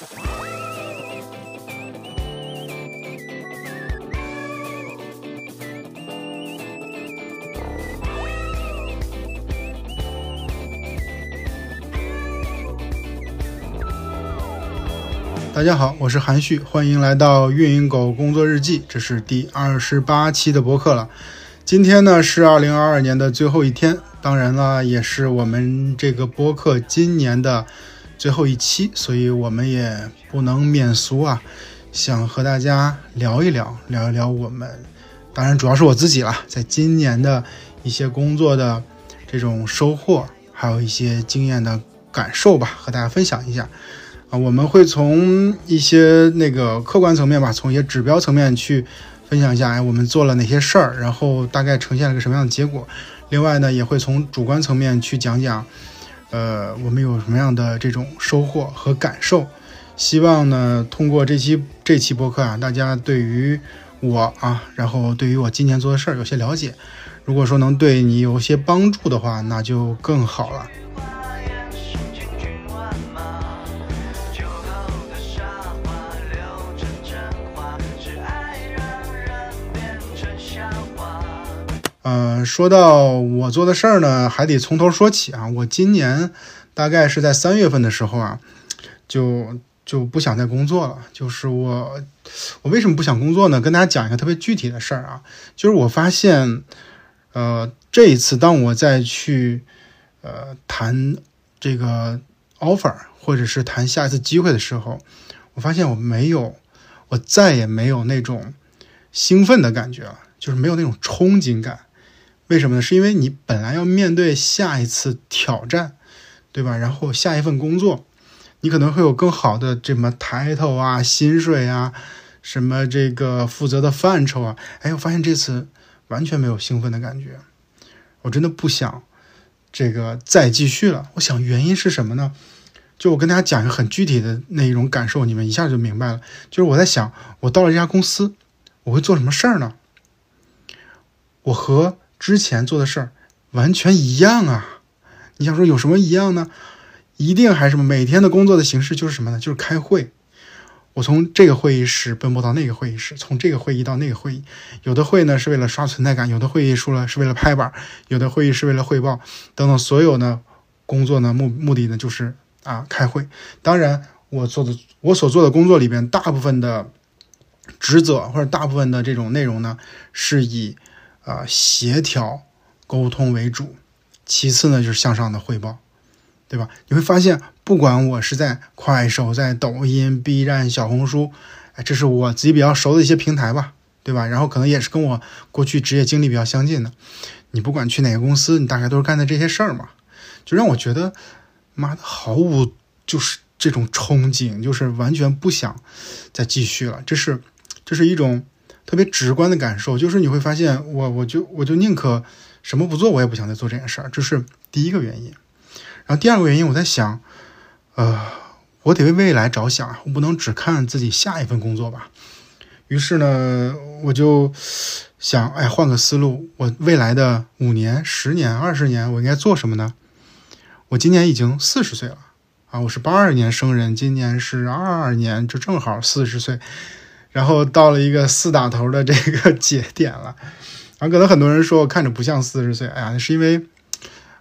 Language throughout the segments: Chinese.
大家好，我是韩旭，欢迎来到运营狗工作日记，这是第二十八期的博客了。今天呢是二零二二年的最后一天，当然了，也是我们这个播客今年的最后一期，所以我们也不能免俗啊，想和大家聊一聊，聊一聊我们，当然主要是我自己了，在今年的一些工作的这种收获，还有一些经验的感受吧，和大家分享一下。啊，我们会从一些那个客观层面吧，从一些指标层面去分享一下，哎，我们做了哪些事儿，然后大概呈现了个什么样的结果。另外呢，也会从主观层面去讲讲，呃，我们有什么样的这种收获和感受。希望呢，通过这期这期播客啊，大家对于我啊，然后对于我今年做的事儿有些了解。如果说能对你有些帮助的话，那就更好了。嗯，说到我做的事儿呢，还得从头说起啊。我今年大概是在三月份的时候啊，就就不想再工作了。就是我，我为什么不想工作呢？跟大家讲一个特别具体的事儿啊，就是我发现，呃，这一次当我再去呃谈这个 offer 或者是谈下一次机会的时候，我发现我没有，我再也没有那种兴奋的感觉了，就是没有那种憧憬感。为什么呢？是因为你本来要面对下一次挑战，对吧？然后下一份工作，你可能会有更好的这么抬头啊、薪水啊、什么这个负责的范畴啊。哎，我发现这次完全没有兴奋的感觉，我真的不想这个再继续了。我想原因是什么呢？就我跟大家讲一个很具体的那一种感受，你们一下就明白了。就是我在想，我到了这家公司，我会做什么事儿呢？我和之前做的事儿完全一样啊！你想说有什么一样呢？一定还是什么？每天的工作的形式就是什么呢？就是开会。我从这个会议室奔波到那个会议室，从这个会议到那个会议。有的会呢是为了刷存在感，有的会议输了是为了拍板，有的会议是为了汇报等等。所有呢工作呢目目的呢就是啊开会。当然，我做的我所做的工作里边，大部分的职责或者大部分的这种内容呢是以。啊，协调沟通为主，其次呢就是向上的汇报，对吧？你会发现，不管我是在快手、在抖音、B 站、小红书，哎，这是我自己比较熟的一些平台吧，对吧？然后可能也是跟我过去职业经历比较相近的。你不管去哪个公司，你大概都是干的这些事儿嘛，就让我觉得，妈的，毫无就是这种憧憬，就是完全不想再继续了。这是，这是一种。特别直观的感受就是你会发现，我我就我就宁可什么不做，我也不想再做这件事儿，这是第一个原因。然后第二个原因，我在想，呃，我得为未来着想啊，我不能只看自己下一份工作吧。于是呢，我就想，哎，换个思路，我未来的五年、十年、二十年，我应该做什么呢？我今年已经四十岁了啊，我是八二年生人，今年是二二年，就正好四十岁。然后到了一个四打头的这个节点了，然后可能很多人说我看着不像四十岁，哎呀，是因为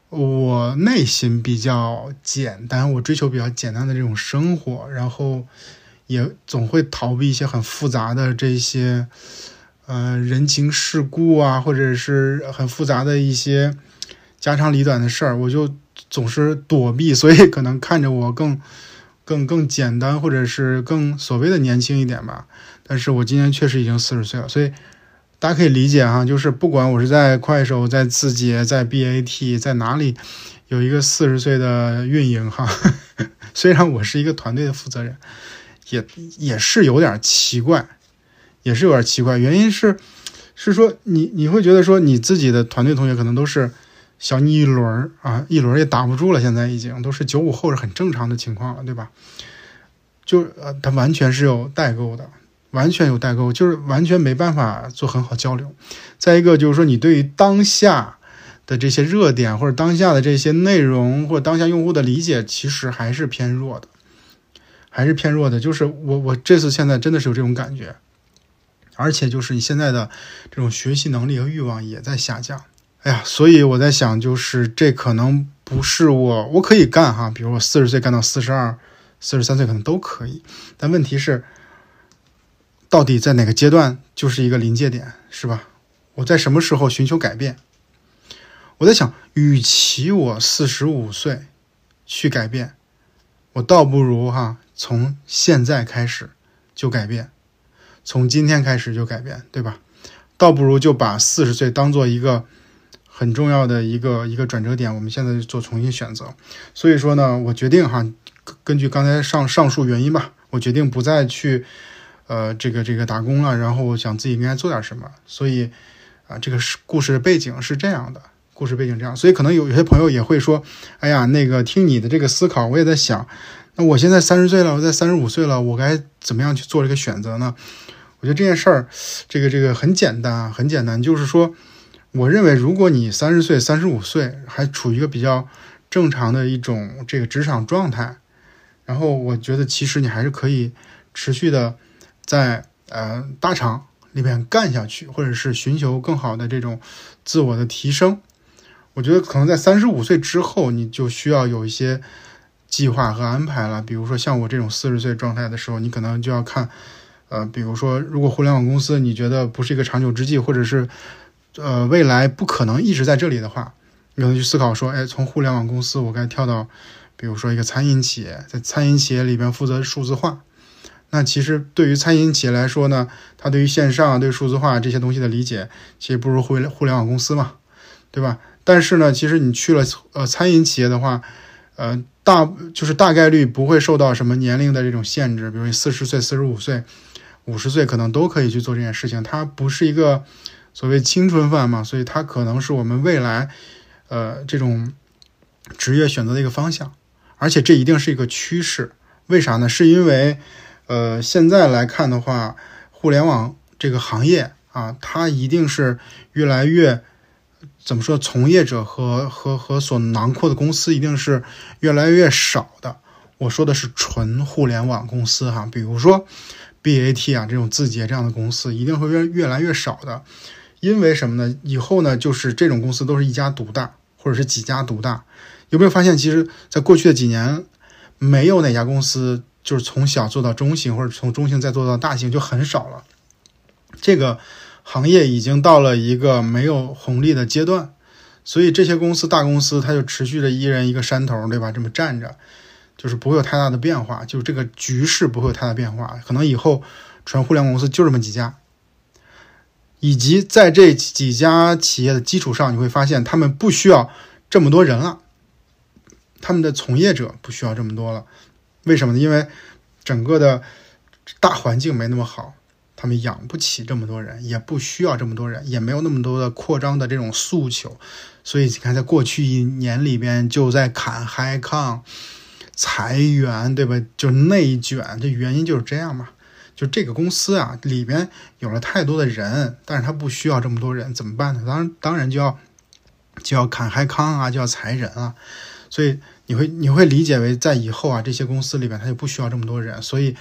我内心比较简单，我追求比较简单的这种生活，然后也总会逃避一些很复杂的这些呃人情世故啊，或者是很复杂的一些家长里短的事儿，我就总是躲避，所以可能看着我更更更简单，或者是更所谓的年轻一点吧。但是我今年确实已经四十岁了，所以大家可以理解哈，就是不管我是在快手、在字节、在 BAT，在哪里有一个四十岁的运营哈，虽然我是一个团队的负责人，也也是有点奇怪，也是有点奇怪。原因是是说你你会觉得说你自己的团队同学可能都是小你一轮啊，一轮也打不住了，现在已经都是九五后是很正常的情况了，对吧？就呃，他完全是有代沟的。完全有代沟，就是完全没办法做很好交流。再一个就是说，你对于当下的这些热点或者当下的这些内容或者当下用户的理解，其实还是偏弱的，还是偏弱的。就是我我这次现在真的是有这种感觉，而且就是你现在的这种学习能力和欲望也在下降。哎呀，所以我在想，就是这可能不是我我可以干哈，比如我四十岁干到四十二、四十三岁可能都可以，但问题是，到底在哪个阶段就是一个临界点，是吧？我在什么时候寻求改变？我在想，与其我四十五岁去改变，我倒不如哈从现在开始就改变，从今天开始就改变，对吧？倒不如就把四十岁当做一个很重要的一个一个转折点，我们现在做重新选择。所以说呢，我决定哈，根据刚才上上述原因吧，我决定不再去呃这个这个打工了，然后我想自己应该做点什么。所以啊，这个是故事背景是这样的。故事背景这样，所以可能有有些朋友也会说：“哎呀，那个听你的这个思考，我也在想，那我现在三十岁了，我在三十五岁了，我该怎么样去做这个选择呢？”我觉得这件事儿，这个这个很简单啊，很简单，就是说，我认为如果你三十岁、三十五岁还处于一个比较正常的一种这个职场状态，然后我觉得其实你还是可以持续的在呃大厂里面干下去，或者是寻求更好的这种自我的提升。我觉得可能在三十五岁之后，你就需要有一些计划和安排了。比如说像我这种四十岁状态的时候，你可能就要看，呃，比如说如果互联网公司你觉得不是一个长久之计，或者是呃未来不可能一直在这里的话，你可能去思考说，哎，从互联网公司我该跳到，比如说一个餐饮企业，在餐饮企业里边负责数字化。那其实对于餐饮企业来说呢，它对于线上、对数字化这些东西的理解，其实不如互联互联网公司嘛，对吧？但是呢，其实你去了呃餐饮企业的话，呃大就是大概率不会受到什么年龄的这种限制，比如四十岁、四十五岁、五十岁可能都可以去做这件事情。它不是一个所谓青春饭嘛，所以它可能是我们未来呃这种职业选择的一个方向，而且这一定是一个趋势。为啥呢？是因为呃现在来看的话，互联网这个行业啊，它一定是越来越。怎么说？从业者和和和所囊括的公司一定是越来越少的。我说的是纯互联网公司哈，比如说 BAT 啊这种字节这样的公司一定会越越来越少的。因为什么呢？以后呢，就是这种公司都是一家独大，或者是几家独大。有没有发现，其实在过去的几年，没有哪家公司就是从小做到中型，或者从中型再做到大型就很少了。这个。行业已经到了一个没有红利的阶段，所以这些公司大公司它就持续着一人一个山头，对吧？这么站着，就是不会有太大的变化，就是这个局势不会有太大变化。可能以后纯互联网公司就这么几家，以及在这几家企业的基础上，你会发现他们不需要这么多人了，他们的从业者不需要这么多了。为什么呢？因为整个的大环境没那么好。他们养不起这么多人，也不需要这么多人，也没有那么多的扩张的这种诉求，所以你看，在过去一年里边就在砍嗨抗、裁员，对吧？就内卷，这原因就是这样嘛。就这个公司啊，里边有了太多的人，但是他不需要这么多人，怎么办呢？当然，当然就要就要砍嗨康啊，就要裁人啊。所以你会你会理解为，在以后啊，这些公司里边他就不需要这么多人，所以。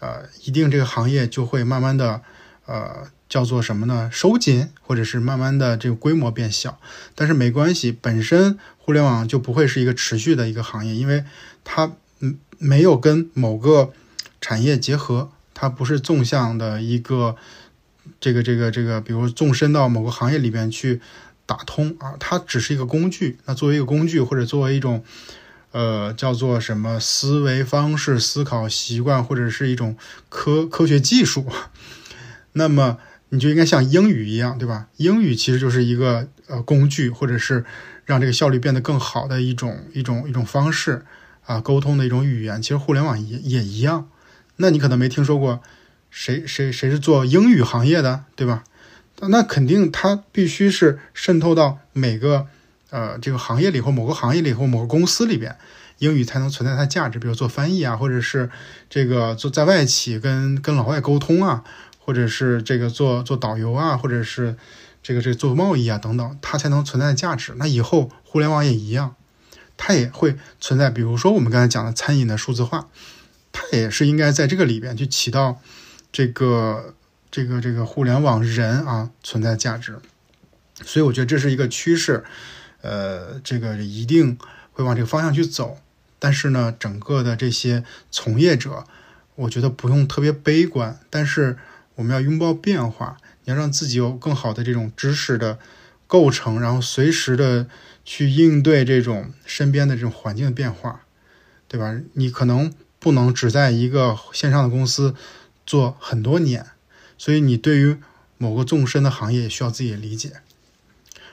呃，一定这个行业就会慢慢的，呃，叫做什么呢？收紧，或者是慢慢的这个规模变小。但是没关系，本身互联网就不会是一个持续的一个行业，因为它嗯没有跟某个产业结合，它不是纵向的一个这个这个这个，比如纵深到某个行业里边去打通啊，它只是一个工具。那作为一个工具，或者作为一种。呃，叫做什么思维方式、思考习惯，或者是一种科科学技术，那么你就应该像英语一样，对吧？英语其实就是一个呃工具，或者是让这个效率变得更好的一种一种一种方式啊，沟通的一种语言。其实互联网也也一样。那你可能没听说过谁谁谁是做英语行业的，对吧？那肯定他必须是渗透到每个。呃，这个行业里或某个行业里或某个公司里边，英语才能存在它价值。比如做翻译啊，或者是这个做在外企跟跟老外沟通啊，或者是这个做做导游啊，或者是这个这个做贸易啊等等，它才能存在价值。那以后互联网也一样，它也会存在。比如说我们刚才讲的餐饮的数字化，它也是应该在这个里边去起到这个这个这个互联网人啊存在价值。所以我觉得这是一个趋势，呃，这个一定会往这个方向去走。但是呢，整个的这些从业者，我觉得不用特别悲观，但是我们要拥抱变化，你要让自己有更好的这种知识的构成，然后随时的去应对这种身边的这种环境的变化，对吧？你可能不能只在一个线上的公司做很多年，所以你对于某个纵深的行业需要自己理解。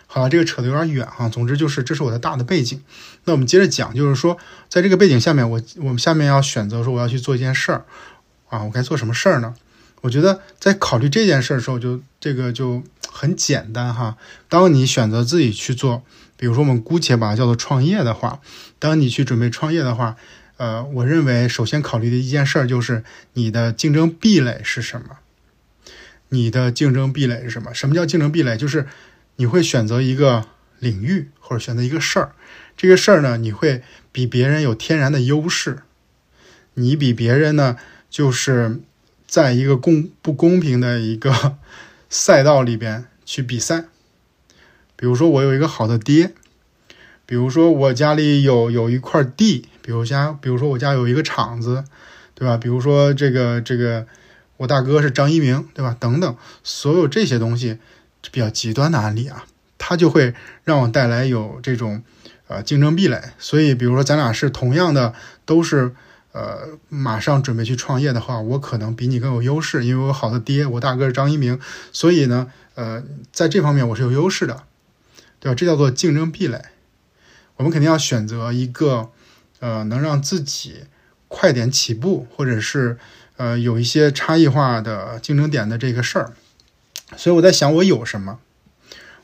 好了，这个扯得有点远哈。总之就是，这是我的大的背景。那我们接着讲，就是说，在这个背景下面，我我们下面要选择说，我要去做一件事儿啊，我该做什么事儿呢？我觉得在考虑这件事儿的时候，就这个就很简单哈。当你选择自己去做，比如说我们姑且把它叫做创业的话，当你去准备创业的话，呃，我认为首先考虑的一件事儿就是你的竞争壁垒是什么？你的竞争壁垒是什么？什么叫竞争壁垒？就是你会选择一个领域，或者选择一个事儿，这个事儿呢，你会比别人有天然的优势。你比别人呢，就是在一个公不公平的一个 赛道里边去比赛。比如说，我有一个好的爹，比如说我家里有有一块地，比如家，比如说我家有一个厂子，对吧？比如说这个这个，我大哥是张一鸣，对吧？等等，所有这些东西。比较极端的案例啊，它就会让我带来有这种呃竞争壁垒。所以，比如说咱俩是同样的，都是呃马上准备去创业的话，我可能比你更有优势，因为我好的爹，我大哥是张一鸣，所以呢，呃，在这方面我是有优势的，对吧？这叫做竞争壁垒。我们肯定要选择一个呃能让自己快点起步，或者是呃有一些差异化的竞争点的这个事儿。所以我在想，我有什么？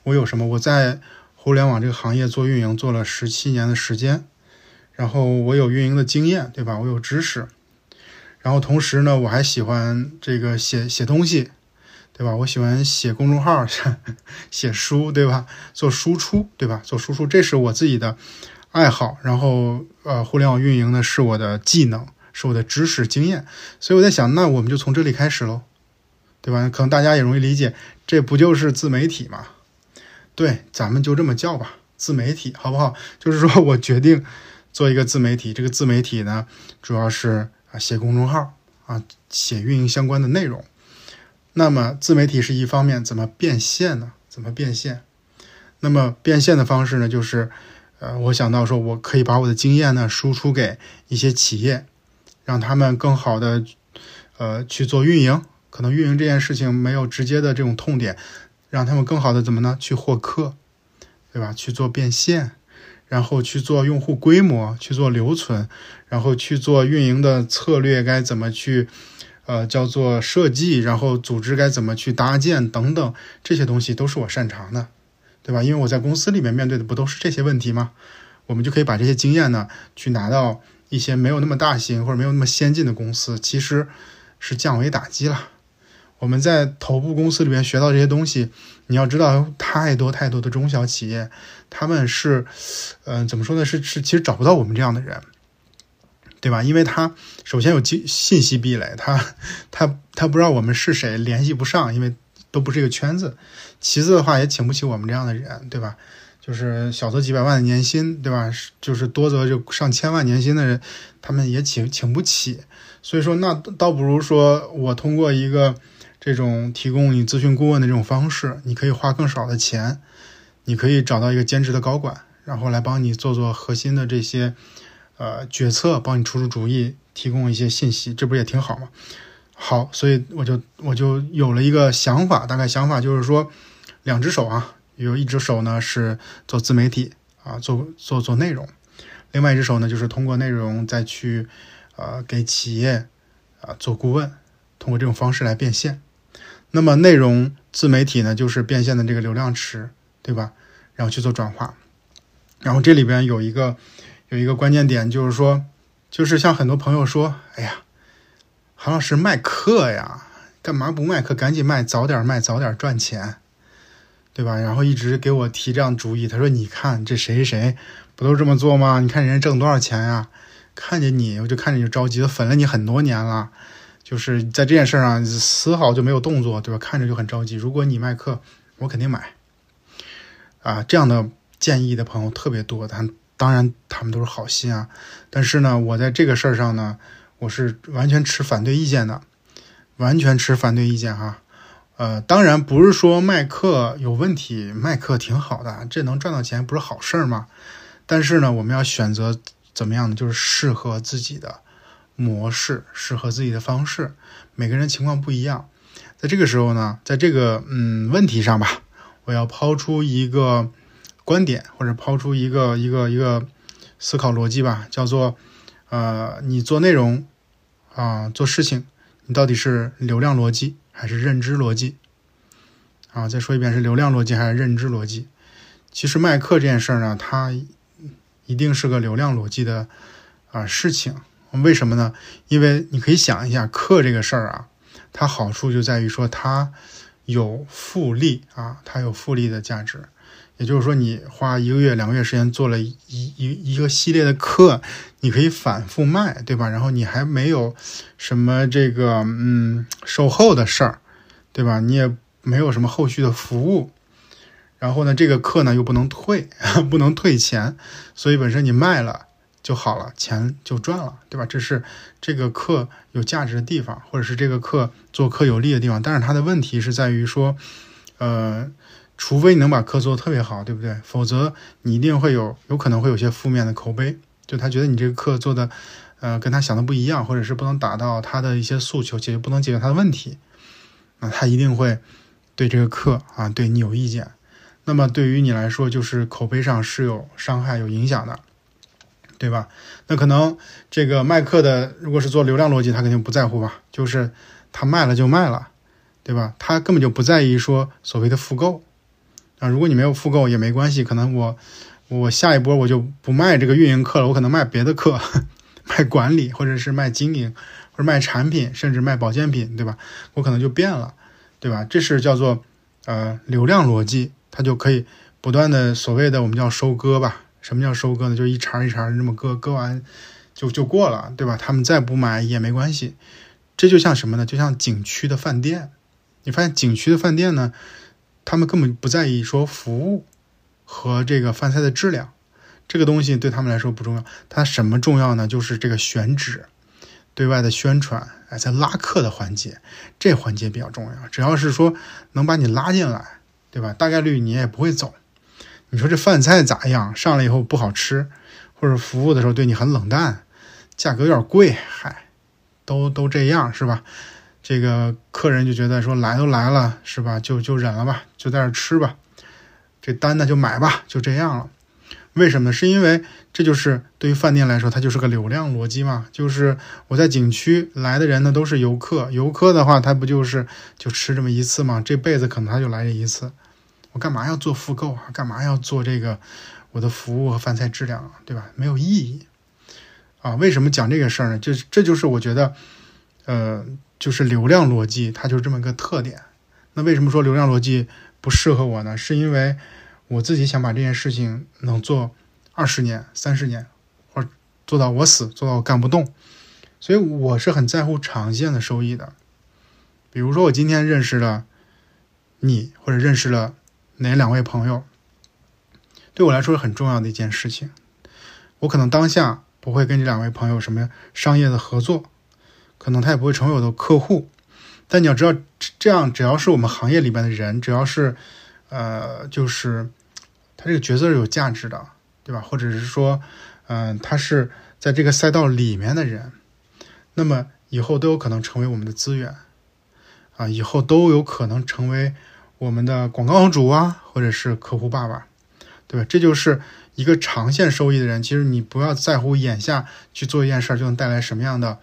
我有什么？我在互联网这个行业做运营做了十七年的时间，然后我有运营的经验，对吧？我有知识，然后同时呢，我还喜欢这个写写东西，对吧？我喜欢写公众号、写书，对吧？做输出，对吧？做输出，这是我自己的爱好。然后，呃，互联网运营呢是我的技能，是我的知识经验。所以我在想，那我们就从这里开始喽。对吧？可能大家也容易理解，这不就是自媒体吗？对，咱们就这么叫吧，自媒体，好不好？就是说我决定做一个自媒体，这个自媒体呢，主要是啊写公众号啊，写运营相关的内容。那么自媒体是一方面，怎么变现呢？怎么变现？那么变现的方式呢，就是呃，我想到说我可以把我的经验呢输出给一些企业，让他们更好的呃去做运营。可能运营这件事情没有直接的这种痛点，让他们更好的怎么呢？去获客，对吧？去做变现，然后去做用户规模，去做留存，然后去做运营的策略该怎么去，呃，叫做设计，然后组织该怎么去搭建等等，这些东西都是我擅长的，对吧？因为我在公司里面面对的不都是这些问题吗？我们就可以把这些经验呢，去拿到一些没有那么大型或者没有那么先进的公司，其实是降维打击了。我们在头部公司里面学到这些东西，你要知道，太多太多的中小企业，他们是，嗯，怎么说呢？是是，其实找不到我们这样的人，对吧？因为他首先有信信息壁垒，他他他不知道我们是谁，联系不上，因为都不是一个圈子。其次的话，也请不起我们这样的人，对吧？就是小则几百万的年薪，对吧？就是多则就上千万年薪的人，他们也请请不起。所以说，那倒不如说我通过一个。这种提供你咨询顾问的这种方式，你可以花更少的钱，你可以找到一个兼职的高管，然后来帮你做做核心的这些呃决策，帮你出出主意，提供一些信息，这不也挺好吗？好，所以我就我就有了一个想法，大概想法就是说，两只手啊，有一只手呢是做自媒体啊，做做做内容，另外一只手呢就是通过内容再去呃给企业啊做顾问，通过这种方式来变现。那么内容自媒体呢，就是变现的这个流量池，对吧？然后去做转化，然后这里边有一个有一个关键点，就是说，就是像很多朋友说，哎呀，韩老师卖课呀，干嘛不卖课？赶紧卖，早点卖，早点赚钱，对吧？然后一直给我提这样主意，他说，你看这谁谁谁不都这么做吗？你看人家挣多少钱呀？看见你我就看着你就着急，都粉了你很多年了，就是在这件事上丝毫就没有动作，对吧？看着就很着急。如果你卖课，我肯定买。啊，这样的建议的朋友特别多，但当然他们都是好心啊。但是呢，我在这个事儿上呢，我是完全持反对意见的，完全持反对意见哈。呃，当然不是说卖课有问题，卖课挺好的，这能赚到钱不是好事儿吗？但是呢，我们要选择怎么样呢？就是适合自己的模式，适合自己的方式。每个人情况不一样，在这个时候呢，在这个嗯问题上吧。我要抛出一个观点，或者抛出一个一个一个思考逻辑吧，叫做，呃，你做内容啊，做事情，你到底是流量逻辑还是认知逻辑？啊，再说一遍，是流量逻辑还是认知逻辑？其实卖课这件事儿呢，它一定是个流量逻辑的啊事情。为什么呢？因为你可以想一下，课这个事儿啊，它好处就在于说它。有复利啊，它有复利的价值，也就是说，你花一个月、两个月时间做了一一一个系列的课，你可以反复卖，对吧？然后你还没有什么这个嗯售后的事儿，对吧？你也没有什么后续的服务，然后呢，这个课呢又不能退，不能退钱，所以本身你卖了。就好了，钱就赚了，对吧？这是这个课有价值的地方，或者是这个课做课有利的地方。但是它的问题是在于说，呃，除非你能把课做得特别好，对不对？否则你一定会有有可能会有些负面的口碑，就他觉得你这个课做的，呃，跟他想的不一样，或者是不能达到他的一些诉求，解决不能解决他的问题，那他一定会对这个课啊对你有意见。那么对于你来说，就是口碑上是有伤害、有影响的。对吧？那可能这个卖课的，如果是做流量逻辑，他肯定不在乎吧？就是他卖了就卖了，对吧？他根本就不在意说所谓的复购啊。如果你没有复购也没关系，可能我我下一波我就不卖这个运营课了，我可能卖别的课，卖管理或者是卖经营或者卖产品，甚至卖保健品，对吧？我可能就变了，对吧？这是叫做呃流量逻辑，它就可以不断的所谓的我们叫收割吧。什么叫收割呢？就一茬一茬这么割，割完就就过了，对吧？他们再不买也没关系。这就像什么呢？就像景区的饭店，你发现景区的饭店呢，他们根本不在意说服务和这个饭菜的质量，这个东西对他们来说不重要。它什么重要呢？就是这个选址、对外的宣传，哎，在拉客的环节，这环节比较重要。只要是说能把你拉进来，对吧？大概率你也不会走。你说这饭菜咋样？上来以后不好吃，或者服务的时候对你很冷淡，价格有点贵，嗨，都都这样是吧？这个客人就觉得说来都来了是吧？就就忍了吧，就在这吃吧，这单呢就买吧，就这样了。为什么？是因为这就是对于饭店来说，它就是个流量逻辑嘛。就是我在景区来的人呢都是游客，游客的话他不就是就吃这么一次嘛？这辈子可能他就来这一次。我干嘛要做复购啊？干嘛要做这个我的服务和饭菜质量啊？对吧？没有意义啊！为什么讲这个事儿呢？就这就是我觉得，呃，就是流量逻辑，它就是这么个特点。那为什么说流量逻辑不适合我呢？是因为我自己想把这件事情能做二十年、三十年，或者做到我死，做到我干不动。所以我是很在乎长线的收益的。比如说，我今天认识了你，或者认识了。哪两位朋友对我来说是很重要的一件事情？我可能当下不会跟这两位朋友什么商业的合作，可能他也不会成为我的客户。但你要知道，这样只要是我们行业里边的人，只要是呃，就是他这个角色是有价值的，对吧？或者是说，嗯，他是在这个赛道里面的人，那么以后都有可能成为我们的资源啊，以后都有可能成为。我们的广告主啊，或者是客户爸爸，对吧？这就是一个长线收益的人。其实你不要在乎眼下去做一件事儿就能带来什么样的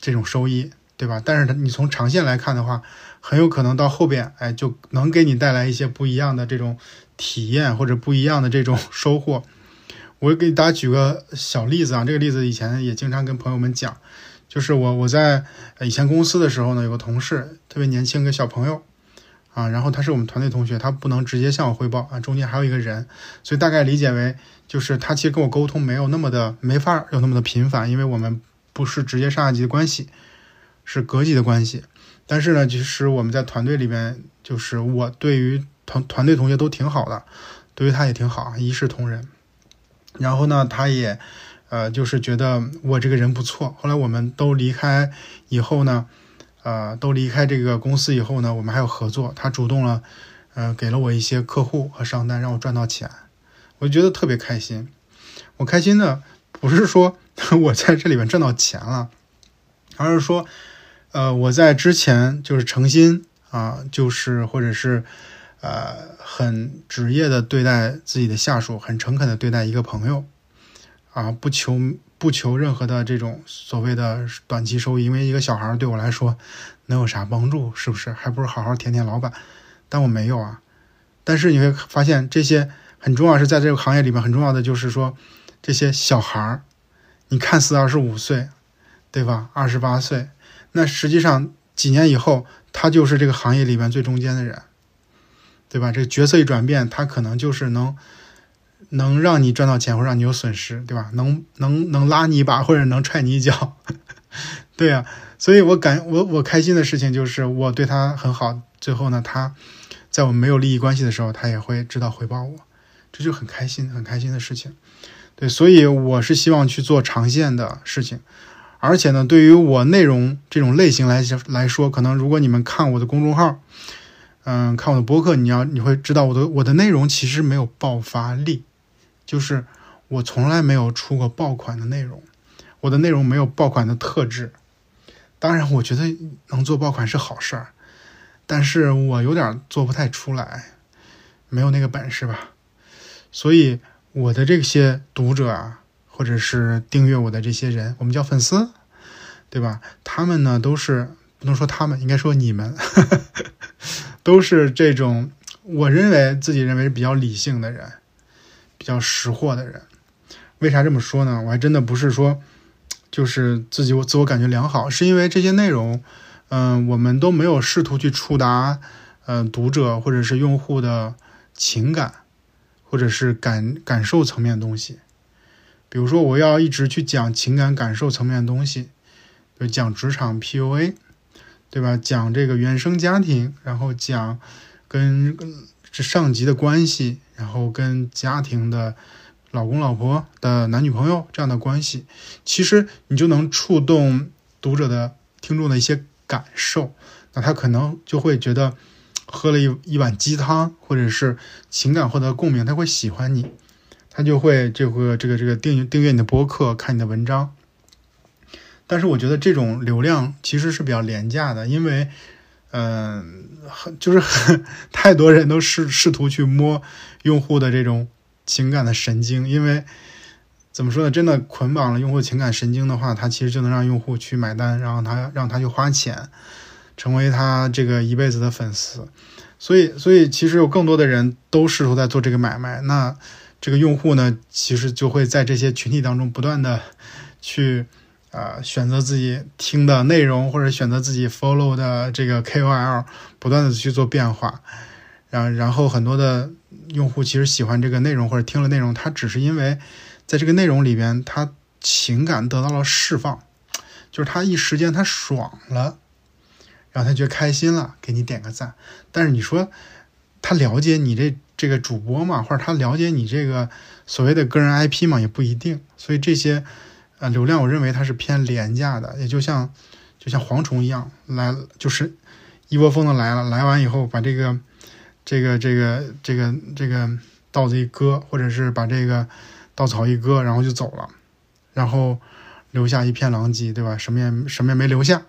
这种收益，对吧？但是你从长线来看的话，很有可能到后边，哎，就能给你带来一些不一样的这种体验或者不一样的这种收获。我给大家举个小例子啊，这个例子以前也经常跟朋友们讲，就是我我在以前公司的时候呢，有个同事特别年轻，个小朋友。啊，然后他是我们团队同学，他不能直接向我汇报啊，中间还有一个人，所以大概理解为就是他其实跟我沟通没有那么的没法有那么的频繁，因为我们不是直接上下级的关系，是隔级的关系。但是呢，其实我们在团队里面，就是我对于团团队同学都挺好的，对于他也挺好，一视同仁。然后呢，他也呃就是觉得我这个人不错。后来我们都离开以后呢。呃，都离开这个公司以后呢，我们还有合作。他主动了，呃，给了我一些客户和商单，让我赚到钱，我就觉得特别开心。我开心的不是说 我在这里面挣到钱了，而是说，呃，我在之前就是诚心啊，就是或者是呃很职业的对待自己的下属，很诚恳的对待一个朋友，啊，不求。不求任何的这种所谓的短期收益，因为一个小孩对我来说能有啥帮助？是不是？还不如好好舔舔老板。但我没有啊。但是你会发现，这些很重要，是在这个行业里面很重要的，就是说这些小孩儿，你看似二十五岁，对吧？二十八岁，那实际上几年以后，他就是这个行业里面最中间的人，对吧？这个角色一转变，他可能就是能。能让你赚到钱，或让你有损失，对吧？能能能拉你一把，或者能踹你一脚，对呀。所以我感我我开心的事情就是我对他很好，最后呢，他在我没有利益关系的时候，他也会知道回报我，这就很开心很开心的事情。对，所以我是希望去做长线的事情，而且呢，对于我内容这种类型来来说，可能如果你们看我的公众号，嗯，看我的博客，你要你会知道我的我的内容其实没有爆发力。就是我从来没有出过爆款的内容，我的内容没有爆款的特质。当然，我觉得能做爆款是好事儿，但是我有点做不太出来，没有那个本事吧。所以我的这些读者啊，或者是订阅我的这些人，我们叫粉丝，对吧？他们呢都是不能说他们，应该说你们，都是这种我认为自己认为比较理性的人。比较识货的人，为啥这么说呢？我还真的不是说，就是自己我自我感觉良好，是因为这些内容，嗯，我们都没有试图去触达，嗯，读者或者是用户的情感，或者是感感受层面的东西。比如说，我要一直去讲情感感受层面的东西，就讲职场 PUA，对吧？讲这个原生家庭，然后讲跟这上级的关系。然后跟家庭的老公、老婆的男女朋友这样的关系，其实你就能触动读者的听众的一些感受，那他可能就会觉得喝了一一碗鸡汤，或者是情感获得共鸣，他会喜欢你，他就会这个这个这个订订阅你的博客，看你的文章。但是我觉得这种流量其实是比较廉价的，因为。嗯，很就是很 太多人都试试图去摸用户的这种情感的神经，因为怎么说呢？真的捆绑了用户情感神经的话，他其实就能让用户去买单，然后他让他去花钱，成为他这个一辈子的粉丝。所以，所以其实有更多的人都试图在做这个买卖。那这个用户呢，其实就会在这些群体当中不断的去。啊，选择自己听的内容，或者选择自己 follow 的这个 KOL，不断的去做变化，然然后很多的用户其实喜欢这个内容或者听了内容，他只是因为在这个内容里边，他情感得到了释放，就是他一时间他爽了，然后他觉得开心了，给你点个赞。但是你说他了解你这这个主播嘛，或者他了解你这个所谓的个人 IP 嘛，也不一定。所以这些。呃，流量我认为它是偏廉价的，也就像就像蝗虫一样来，就是一窝蜂的来了，来完以后把这个这个这个这个这个稻子一割，或者是把这个稻草一割，然后就走了，然后留下一片狼藉，对吧？什么也什么也没留下，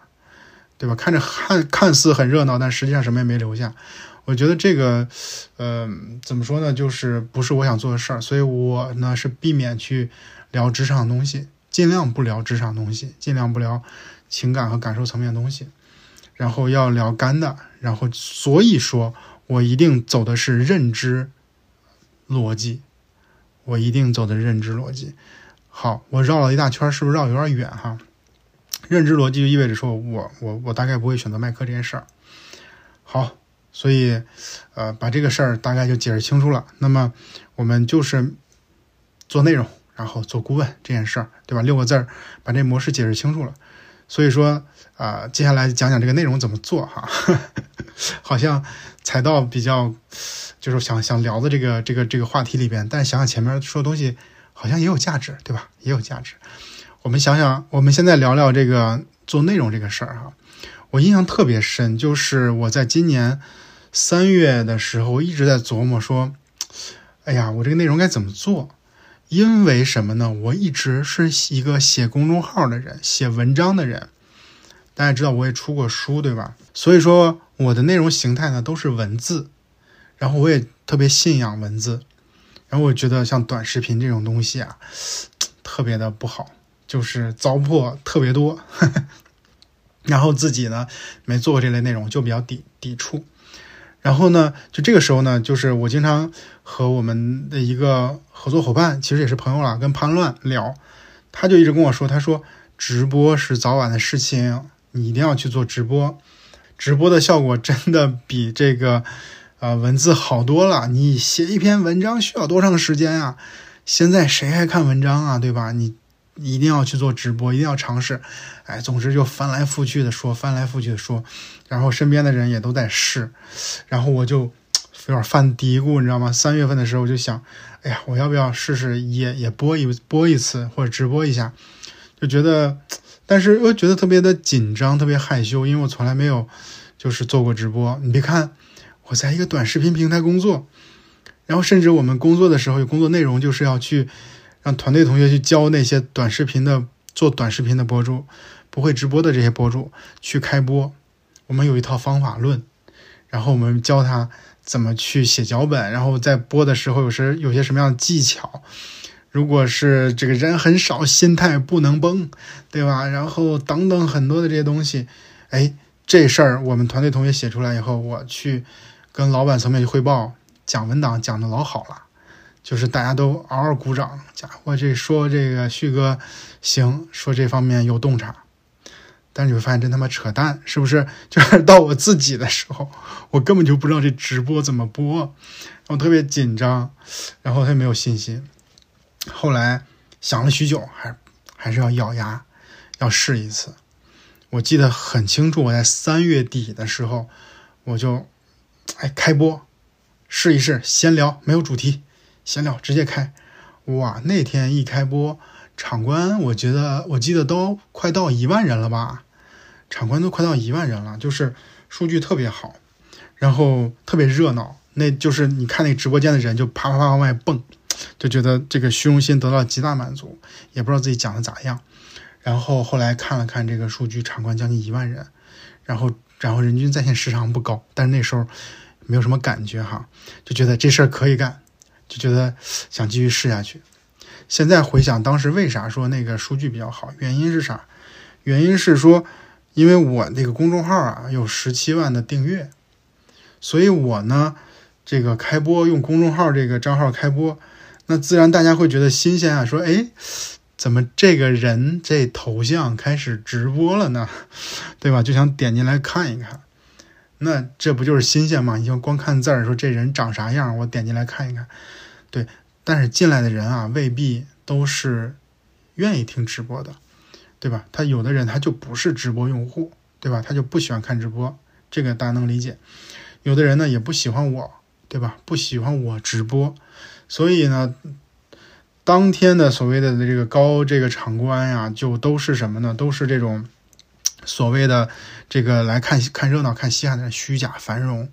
对吧？看着看看似很热闹，但实际上什么也没留下。我觉得这个，呃，怎么说呢？就是不是我想做的事儿，所以我呢是避免去聊职场东西。尽量不聊职场东西，尽量不聊情感和感受层面的东西，然后要聊干的。然后所以说，我一定走的是认知逻辑，我一定走的认知逻辑。好，我绕了一大圈，是不是绕有点远哈？认知逻辑就意味着说我我我大概不会选择卖课这件事儿。好，所以，呃，把这个事儿大概就解释清楚了。那么，我们就是做内容，然后做顾问这件事儿，对吧？六个字儿，把这模式解释清楚了。所以说，啊，接下来讲讲这个内容怎么做哈。好像踩到比较，就是想想聊的这个这个这个话题里边，但是想想前面说的东西，好像也有价值，对吧？也有价值。我们想想，我们现在聊聊这个做内容这个事儿哈。我印象特别深，就是我在今年三月的时候一直在琢磨说，哎呀，我这个内容该怎么做？因为什么呢？我一直是一个写公众号的人，写文章的人。大家知道我也出过书，对吧？所以说我的内容形态呢都是文字，然后我也特别信仰文字，然后我觉得像短视频这种东西啊，特别的不好，就是糟粕特别多。然后自己呢没做过这类内容，就比较抵抵触。然后呢，就这个时候呢，就是我经常和我们的一个合作伙伴，其实也是朋友了，跟潘乱聊，他就一直跟我说，他说直播是早晚的事情，你一定要去做直播，直播的效果真的比这个呃文字好多了。你写一篇文章需要多长时间啊？现在谁还看文章啊？对吧？你。一定要去做直播，一定要尝试，哎，总之就翻来覆去的说，翻来覆去的说，然后身边的人也都在试，然后我就有点犯嘀咕，你知道吗？三月份的时候我就想，哎呀，我要不要试试也也播一播一次或者直播一下？就觉得，但是又觉得特别的紧张，特别害羞，因为我从来没有就是做过直播。你别看我在一个短视频平台工作，然后甚至我们工作的时候有工作内容就是要去。让团队同学去教那些短视频的做短视频的博主，不会直播的这些博主去开播。我们有一套方法论，然后我们教他怎么去写脚本，然后在播的时候有时有些什么样的技巧。如果是这个人很少，心态不能崩，对吧？然后等等很多的这些东西，哎，这事儿我们团队同学写出来以后，我去跟老板层面去汇报，讲文档讲的老好了。就是大家都嗷嗷鼓掌，家伙这说这个旭哥行，说这方面有洞察，但是你会发现真他妈扯淡，是不是？就是到我自己的时候，我根本就不知道这直播怎么播，我特别紧张，然后他也没有信心。后来想了许久，还还是要咬牙要试一次。我记得很清楚，我在三月底的时候，我就哎开播试一试，闲聊没有主题。闲聊直接开，哇！那天一开播，场观我觉得我记得都快到一万人了吧，场观都快到一万人了，就是数据特别好，然后特别热闹，那就是你看那直播间的人就啪啪啪往外蹦，就觉得这个虚荣心得到极大满足，也不知道自己讲的咋样。然后后来看了看这个数据，场观将近一万人，然后然后人均在线时长不高，但是那时候没有什么感觉哈，就觉得这事儿可以干。就觉得想继续试下去。现在回想当时为啥说那个数据比较好，原因是啥？原因是说，因为我那个公众号啊有十七万的订阅，所以我呢这个开播用公众号这个账号开播，那自然大家会觉得新鲜啊，说哎，怎么这个人这头像开始直播了呢？对吧？就想点进来看一看。那这不就是新鲜吗？你就光看字儿，说这人长啥样，我点进来看一看。对，但是进来的人啊，未必都是愿意听直播的，对吧？他有的人他就不是直播用户，对吧？他就不喜欢看直播，这个大家能理解。有的人呢也不喜欢我，对吧？不喜欢我直播，所以呢，当天的所谓的这个高这个场观呀，就都是什么呢？都是这种所谓的这个来看看热闹、看稀罕的虚假繁荣。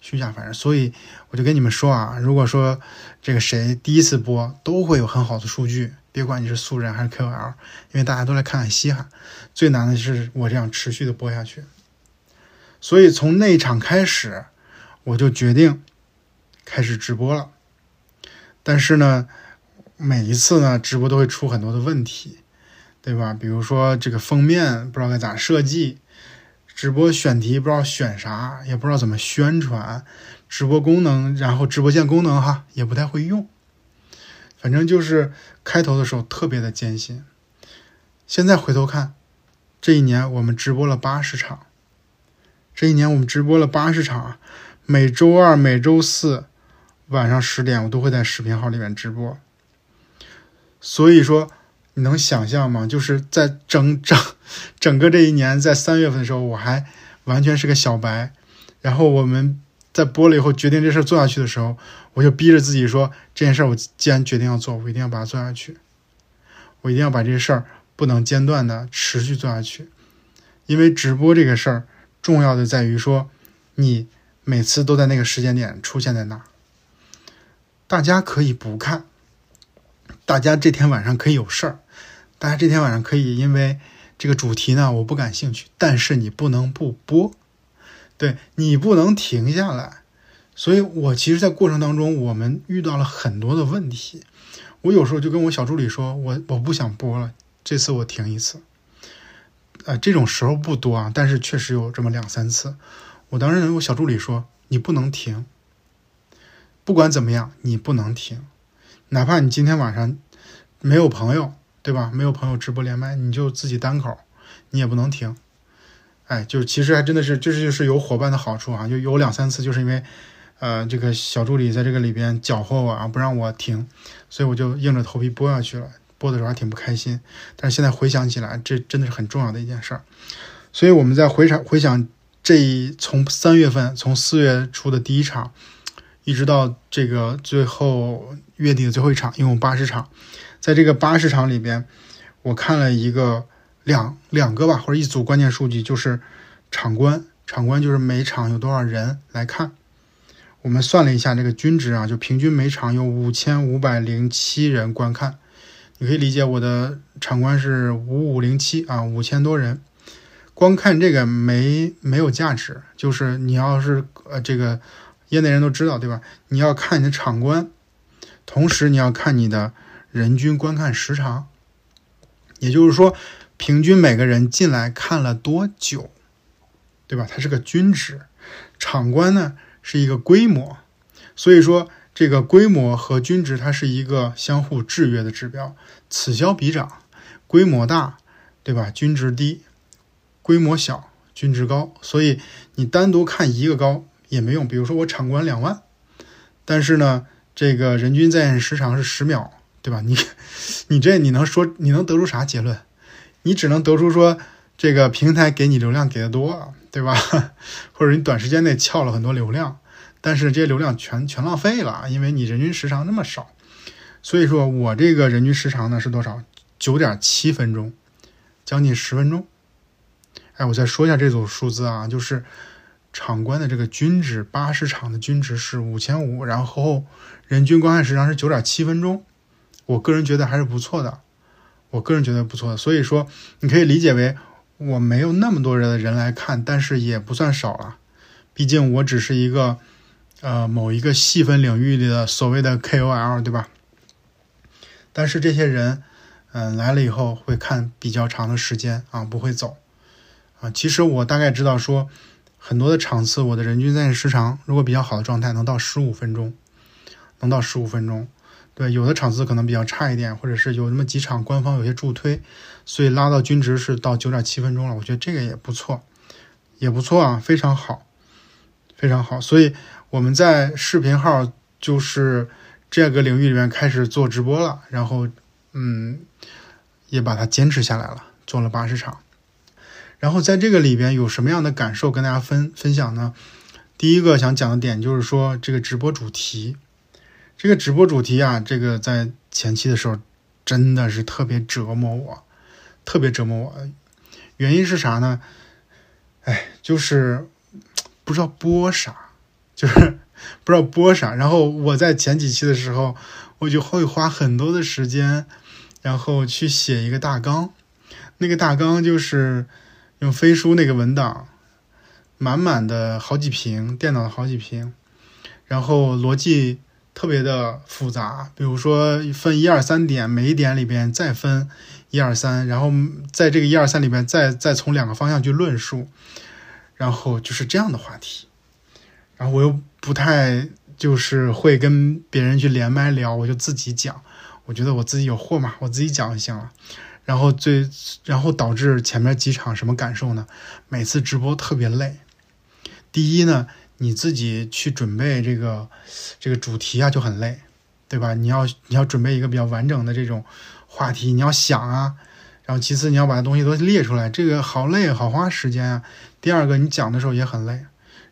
虚假繁荣，所以我就跟你们说啊，如果说这个谁第一次播都会有很好的数据，别管你是素人还是 KOL，因为大家都来看看稀罕。最难的是我这样持续的播下去。所以从那场开始，我就决定开始直播了。但是呢，每一次呢直播都会出很多的问题，对吧？比如说这个封面不知道该咋设计。直播选题不知道选啥，也不知道怎么宣传，直播功能，然后直播间功能哈也不太会用，反正就是开头的时候特别的艰辛。现在回头看，这一年我们直播了八十场，这一年我们直播了八十场，每周二、每周四晚上十点，我都会在视频号里面直播。所以说，你能想象吗？就是在整 整整个这一年，在三月份的时候，我还完全是个小白。然后我们在播了以后，决定这事儿做下去的时候，我就逼着自己说：这件事儿我既然决定要做，我一定要把它做下去。我一定要把这事儿不能间断的持续做下去。因为直播这个事儿，重要的在于说，你每次都在那个时间点出现在那儿。大家可以不看。大家这天晚上可以有事儿，大家这天晚上可以因为这个主题呢，我不感兴趣，但是你不能不播，对你不能停下来。所以我其实，在过程当中，我们遇到了很多的问题。我有时候就跟我小助理说，我我不想播了，这次我停一次。呃，这种时候不多啊，但是确实有这么两三次。我当时我小助理说，你不能停，不管怎么样，你不能停。哪怕你今天晚上没有朋友，对吧？没有朋友直播连麦，你就自己单口，你也不能停。哎，就其实还真的是，这就是有伙伴的好处啊。就有两三次，就是因为，呃，这个小助理在这个里边搅和我啊，不让我停，所以我就硬着头皮播下去了。播的时候还挺不开心，但是现在回想起来，这真的是很重要的一件事儿。所以我们在回想回想这一从三月份，从四月初的第一场。一直到这个最后月底的最后一场，一共八十场，在这个八十场里边，我看了一个两两个吧，或者一组关键数据，就是场观，场观就是每场有多少人来看。我们算了一下这个均值啊，就平均每场有五千五百零七人观看。你可以理解我的场观是五五零七啊，五千多人。光看这个没没有价值，就是你要是呃这个。业内人都知道，对吧？你要看你的场观，同时你要看你的人均观看时长，也就是说，平均每个人进来看了多久，对吧？它是个均值。场观呢是一个规模，所以说这个规模和均值它是一个相互制约的指标，此消彼长。规模大，对吧？均值低；规模小，均值高。所以你单独看一个高。也没用，比如说我场观两万，但是呢，这个人均在线时长是十秒，对吧？你，你这你能说你能得出啥结论？你只能得出说这个平台给你流量给的多，对吧？或者你短时间内撬了很多流量，但是这些流量全全浪费了，因为你人均时长那么少。所以说我这个人均时长呢是多少？九点七分钟，将近十分钟。哎，我再说一下这组数字啊，就是。场观的这个均值，八十场的均值是五千五，然后人均观看时长是九点七分钟，我个人觉得还是不错的，我个人觉得不错的，所以说你可以理解为我没有那么多人的人来看，但是也不算少了，毕竟我只是一个呃某一个细分领域里的所谓的 KOL，对吧？但是这些人嗯来了以后会看比较长的时间啊，不会走啊，其实我大概知道说。很多的场次，我的人均在线时长如果比较好的状态，能到十五分钟，能到十五分钟。对，有的场次可能比较差一点，或者是有那么几场官方有些助推，所以拉到均值是到九点七分钟了。我觉得这个也不错，也不错啊，非常好，非常好。所以我们在视频号就是这个领域里面开始做直播了，然后嗯，也把它坚持下来了，做了八十场。然后在这个里边有什么样的感受跟大家分分享呢？第一个想讲的点就是说这个直播主题，这个直播主题啊，这个在前期的时候真的是特别折磨我，特别折磨我。原因是啥呢？哎，就是不知道播啥，就是 不知道播啥。然后我在前几期的时候，我就会花很多的时间，然后去写一个大纲，那个大纲就是。用飞书那个文档，满满的好几屏，电脑的好几屏，然后逻辑特别的复杂。比如说分一二三点，每一点里边再分一二三，然后在这个一二三里边再再从两个方向去论述，然后就是这样的话题。然后我又不太就是会跟别人去连麦聊，我就自己讲。我觉得我自己有货嘛，我自己讲就行了。然后最，然后导致前面几场什么感受呢？每次直播特别累。第一呢，你自己去准备这个这个主题啊就很累，对吧？你要你要准备一个比较完整的这种话题，你要想啊，然后其次你要把东西都列出来，这个好累，好花时间啊。第二个，你讲的时候也很累，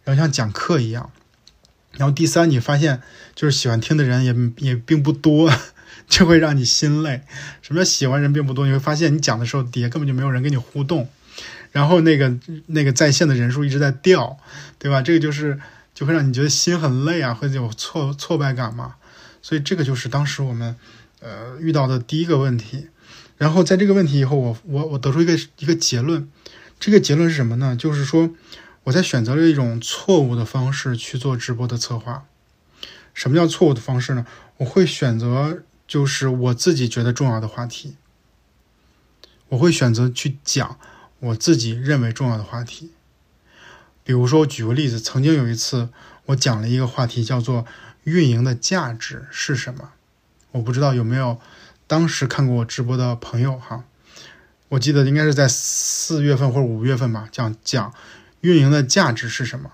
然后像讲课一样。然后第三，你发现就是喜欢听的人也也并不多，就会让你心累。什么叫喜欢人并不多？你会发现你讲的时候底下根本就没有人跟你互动，然后那个那个在线的人数一直在掉，对吧？这个就是就会让你觉得心很累啊，会有挫挫败感嘛。所以这个就是当时我们呃遇到的第一个问题。然后在这个问题以后，我我我得出一个一个结论，这个结论是什么呢？就是说。我在选择了一种错误的方式去做直播的策划。什么叫错误的方式呢？我会选择就是我自己觉得重要的话题，我会选择去讲我自己认为重要的话题。比如说，我举个例子，曾经有一次我讲了一个话题，叫做“运营的价值是什么”。我不知道有没有当时看过我直播的朋友哈，我记得应该是在四月份或者五月份吧，讲讲。运营的价值是什么？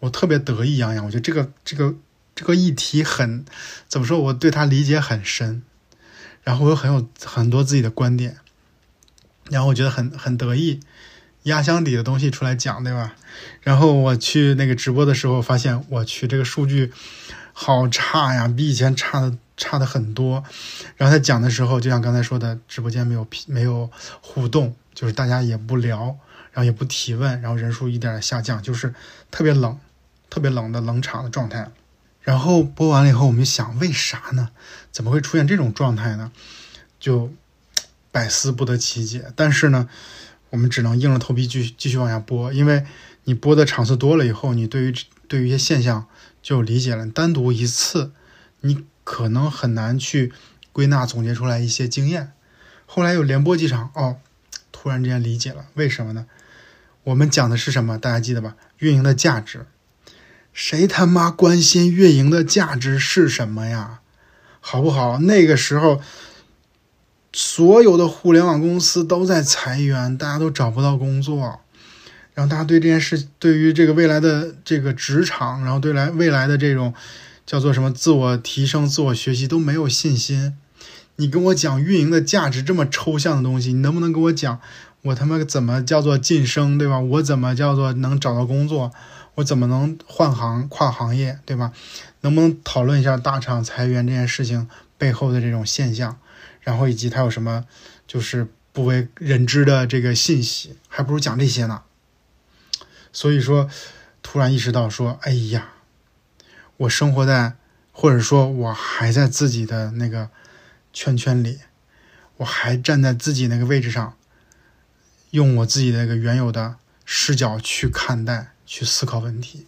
我特别得意洋洋，我觉得这个这个这个议题很怎么说？我对它理解很深，然后我很有很多自己的观点，然后我觉得很很得意，压箱底的东西出来讲，对吧？然后我去那个直播的时候，发现我去这个数据好差呀，比以前差的差的很多。然后他讲的时候，就像刚才说的，直播间没有没有互动，就是大家也不聊。然后也不提问，然后人数一点下降，就是特别冷，特别冷的冷场的状态。然后播完了以后，我们就想，为啥呢？怎么会出现这种状态呢？就百思不得其解。但是呢，我们只能硬着头皮继续继续往下播，因为你播的场次多了以后，你对于对于一些现象就理解了。单独一次，你可能很难去归纳总结出来一些经验。后来又连播几场，哦，突然之间理解了，为什么呢？我们讲的是什么？大家记得吧？运营的价值，谁他妈关心运营的价值是什么呀？好不好？那个时候，所有的互联网公司都在裁员，大家都找不到工作，然后大家对这件事，对于这个未来的这个职场，然后对来未来的这种叫做什么自我提升、自我学习都没有信心。你跟我讲运营的价值这么抽象的东西，你能不能跟我讲？我他妈怎么叫做晋升，对吧？我怎么叫做能找到工作？我怎么能换行跨行业，对吧？能不能讨论一下大厂裁员这件事情背后的这种现象？然后以及它有什么就是不为人知的这个信息？还不如讲这些呢。所以说，突然意识到说，哎呀，我生活在，或者说我还在自己的那个圈圈里，我还站在自己那个位置上。用我自己的一个原有的视角去看待、去思考问题。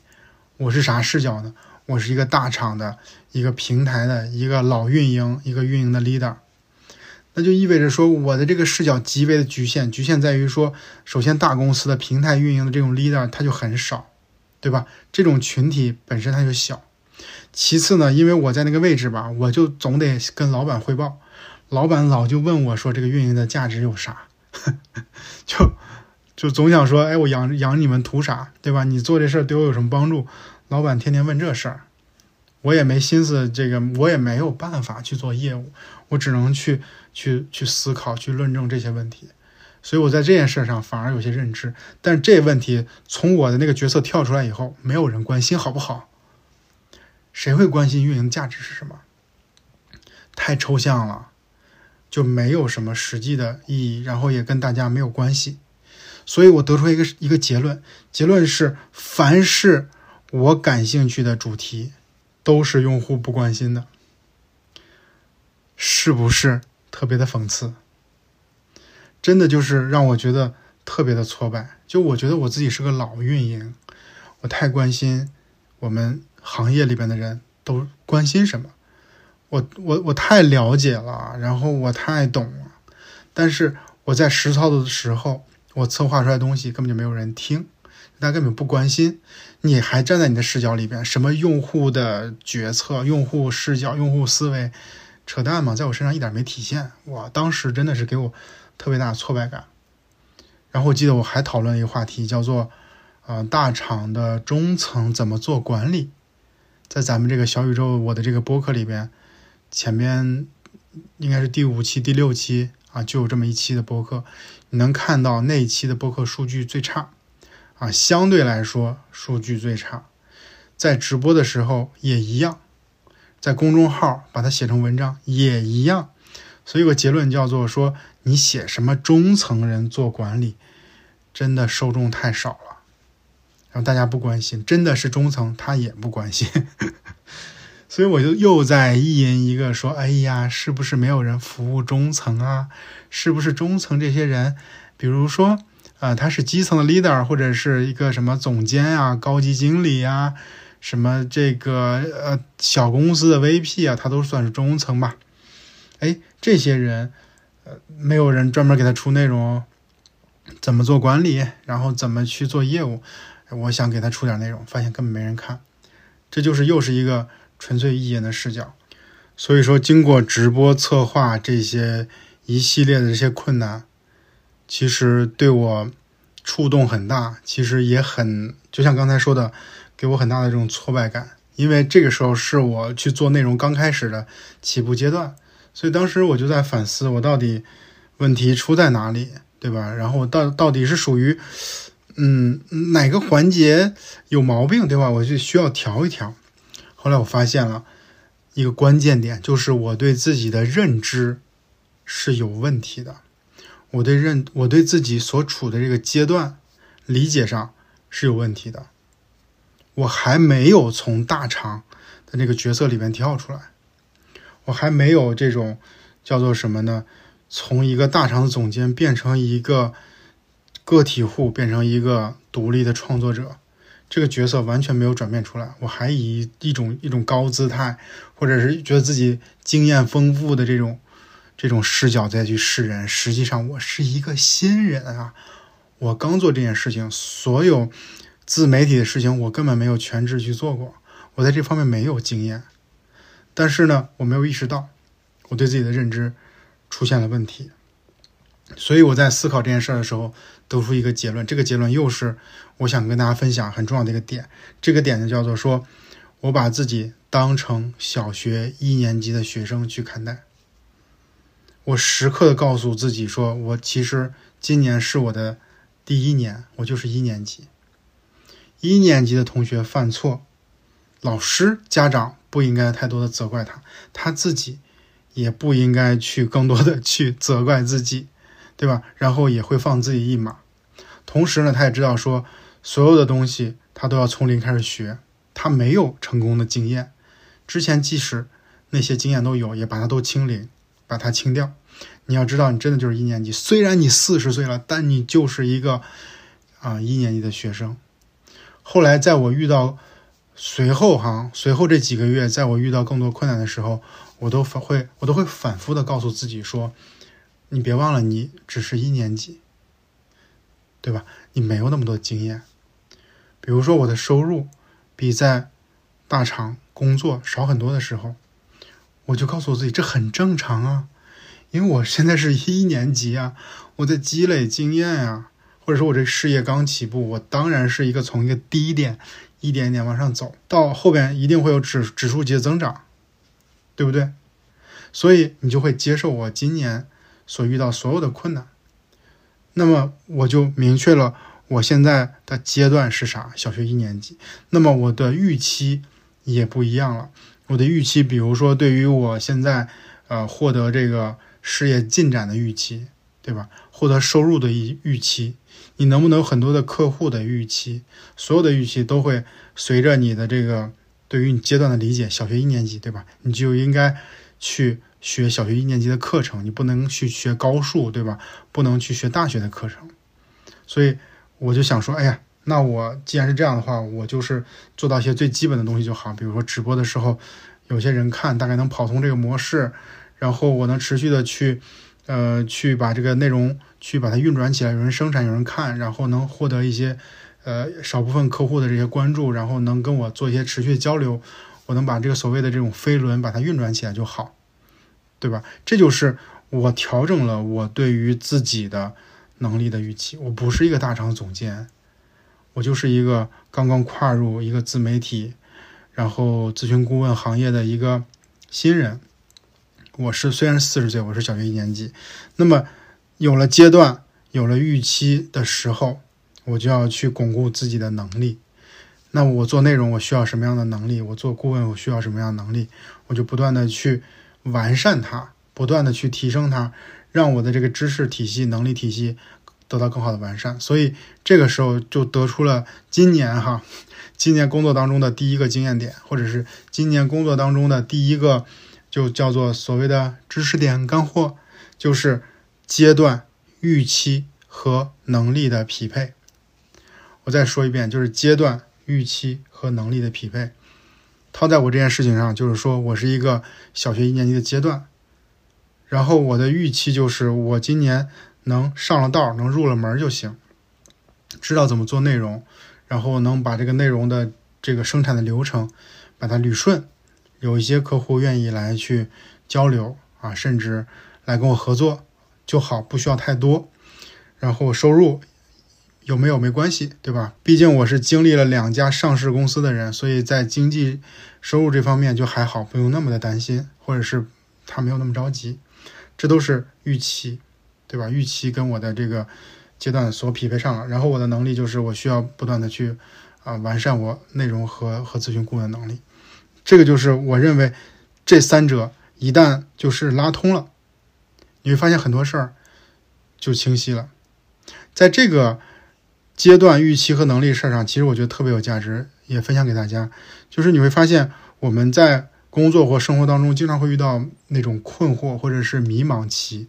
我是啥视角呢？我是一个大厂的一个平台的一个老运营、一个运营的 leader。那就意味着说，我的这个视角极为的局限，局限在于说，首先大公司的平台运营的这种 leader 它就很少，对吧？这种群体本身它就小。其次呢，因为我在那个位置吧，我就总得跟老板汇报，老板老就问我说，这个运营的价值有啥？就就总想说，哎，我养养你们图啥，对吧？你做这事儿对我有什么帮助？老板天天问这事儿，我也没心思，这个我也没有办法去做业务，我只能去去去思考、去论证这些问题。所以我在这件事上反而有些认知，但这问题从我的那个角色跳出来以后，没有人关心，好不好？谁会关心运营价值是什么？太抽象了。就没有什么实际的意义，然后也跟大家没有关系，所以我得出一个一个结论，结论是凡是我感兴趣的主题，都是用户不关心的，是不是特别的讽刺？真的就是让我觉得特别的挫败。就我觉得我自己是个老运营，我太关心我们行业里边的人都关心什么。我我我太了解了，然后我太懂了，但是我在实操的时候，我策划出来的东西根本就没有人听，他根本不关心。你还站在你的视角里边，什么用户的决策、用户视角、用户思维，扯淡嘛，在我身上一点没体现。哇，当时真的是给我特别大的挫败感。然后我记得我还讨论一个话题，叫做呃，大厂的中层怎么做管理，在咱们这个小宇宙我的这个播客里边，前面应该是第五期、第六期啊，就有这么一期的播客，你能看到那一期的播客数据最差，啊，相对来说数据最差，在直播的时候也一样，在公众号把它写成文章也一样，所以有个结论叫做说，你写什么中层人做管理，真的受众太少了。然后大家不关心，真的是中层，他也不关心，所以我就又在意淫一个说：“哎呀，是不是没有人服务中层啊？是不是中层这些人，比如说，呃，他是基层的 leader，或者是一个什么总监啊、高级经理啊，什么这个呃小公司的 VP 啊，他都算是中层吧？哎，这些人，呃，没有人专门给他出内容，怎么做管理，然后怎么去做业务。”我想给他出点内容，发现根本没人看，这就是又是一个纯粹意淫的视角。所以说，经过直播策划这些一系列的这些困难，其实对我触动很大，其实也很就像刚才说的，给我很大的这种挫败感。因为这个时候是我去做内容刚开始的起步阶段，所以当时我就在反思，我到底问题出在哪里，对吧？然后到到底是属于。嗯，哪个环节有毛病，对吧？我就需要调一调。后来我发现了一个关键点，就是我对自己的认知是有问题的。我对认我对自己所处的这个阶段理解上是有问题的。我还没有从大厂的那个角色里面跳出来，我还没有这种叫做什么呢？从一个大厂的总监变成一个。个体户变成一个独立的创作者，这个角色完全没有转变出来。我还以一种一种高姿态，或者是觉得自己经验丰富的这种这种视角再去示人。实际上，我是一个新人啊！我刚做这件事情，所有自媒体的事情，我根本没有全职去做过，我在这方面没有经验。但是呢，我没有意识到我对自己的认知出现了问题。所以我在思考这件事的时候。得出一个结论，这个结论又是我想跟大家分享很重要的一个点。这个点呢叫做说，我把自己当成小学一年级的学生去看待。我时刻的告诉自己说，我其实今年是我的第一年，我就是一年级。一年级的同学犯错，老师、家长不应该太多的责怪他，他自己也不应该去更多的去责怪自己，对吧？然后也会放自己一马。同时呢，他也知道说，所有的东西他都要从零开始学，他没有成功的经验。之前即使那些经验都有，也把它都清零，把它清掉。你要知道，你真的就是一年级，虽然你四十岁了，但你就是一个啊一年级的学生。后来在我遇到随后哈，随后这几个月，在我遇到更多困难的时候，我都反会我都会反复的告诉自己说，你别忘了，你只是一年级。对吧？你没有那么多经验，比如说我的收入比在大厂工作少很多的时候，我就告诉我自己这很正常啊，因为我现在是一年级啊，我在积累经验呀，或者说我这事业刚起步，我当然是一个从一个低点一点一点往上走到后边一定会有指指数级的增长，对不对？所以你就会接受我今年所遇到所有的困难。那么我就明确了我现在的阶段是啥，小学一年级。那么我的预期也不一样了。我的预期，比如说对于我现在呃获得这个事业进展的预期，对吧？获得收入的预预期，你能不能有很多的客户的预期？所有的预期都会随着你的这个对于你阶段的理解，小学一年级，对吧？你就应该去。学小学一年级的课程，你不能去学高数，对吧？不能去学大学的课程。所以我就想说，哎呀，那我既然是这样的话，我就是做到一些最基本的东西就好。比如说直播的时候，有些人看，大概能跑通这个模式，然后我能持续的去，呃，去把这个内容去把它运转起来，有人生产，有人看，然后能获得一些，呃，少部分客户的这些关注，然后能跟我做一些持续的交流，我能把这个所谓的这种飞轮把它运转起来就好。对吧？这就是我调整了我对于自己的能力的预期。我不是一个大厂总监，我就是一个刚刚跨入一个自媒体，然后咨询顾问行业的一个新人。我是虽然四十岁，我是小学一年级，那么有了阶段，有了预期的时候，我就要去巩固自己的能力。那我做内容，我需要什么样的能力？我做顾问，我需要什么样的能力？我就不断的去完善它，不断的去提升它，让我的这个知识体系、能力体系得到更好的完善。所以这个时候就得出了今年哈，今年工作当中的第一个经验点，或者是今年工作当中的第一个，就叫做所谓的知识点干货，就是阶段、预期和能力的匹配。我再说一遍，就是阶段。预期和能力的匹配，套在我这件事情上，就是说我是一个小学一年级的阶段，然后我的预期就是我今年能上了道，能入了门就行，知道怎么做内容，然后能把这个内容的这个生产的流程把它捋顺，有一些客户愿意来去交流啊，甚至来跟我合作就好，不需要太多，然后收入。有没有没关系，对吧？毕竟我是经历了两家上市公司的人，所以在经济收入这方面就还好，不用那么的担心，或者是他没有那么着急。这都是预期，对吧？预期跟我的这个阶段所匹配上了，然后我的能力就是我需要不断的去啊完善我内容和和咨询顾问能力。这个就是我认为这三者一旦就是拉通了，你会发现很多事儿就清晰了。在这个。阶段预期和能力事儿上，其实我觉得特别有价值，也分享给大家。就是你会发现，我们在工作或生活当中，经常会遇到那种困惑或者是迷茫期，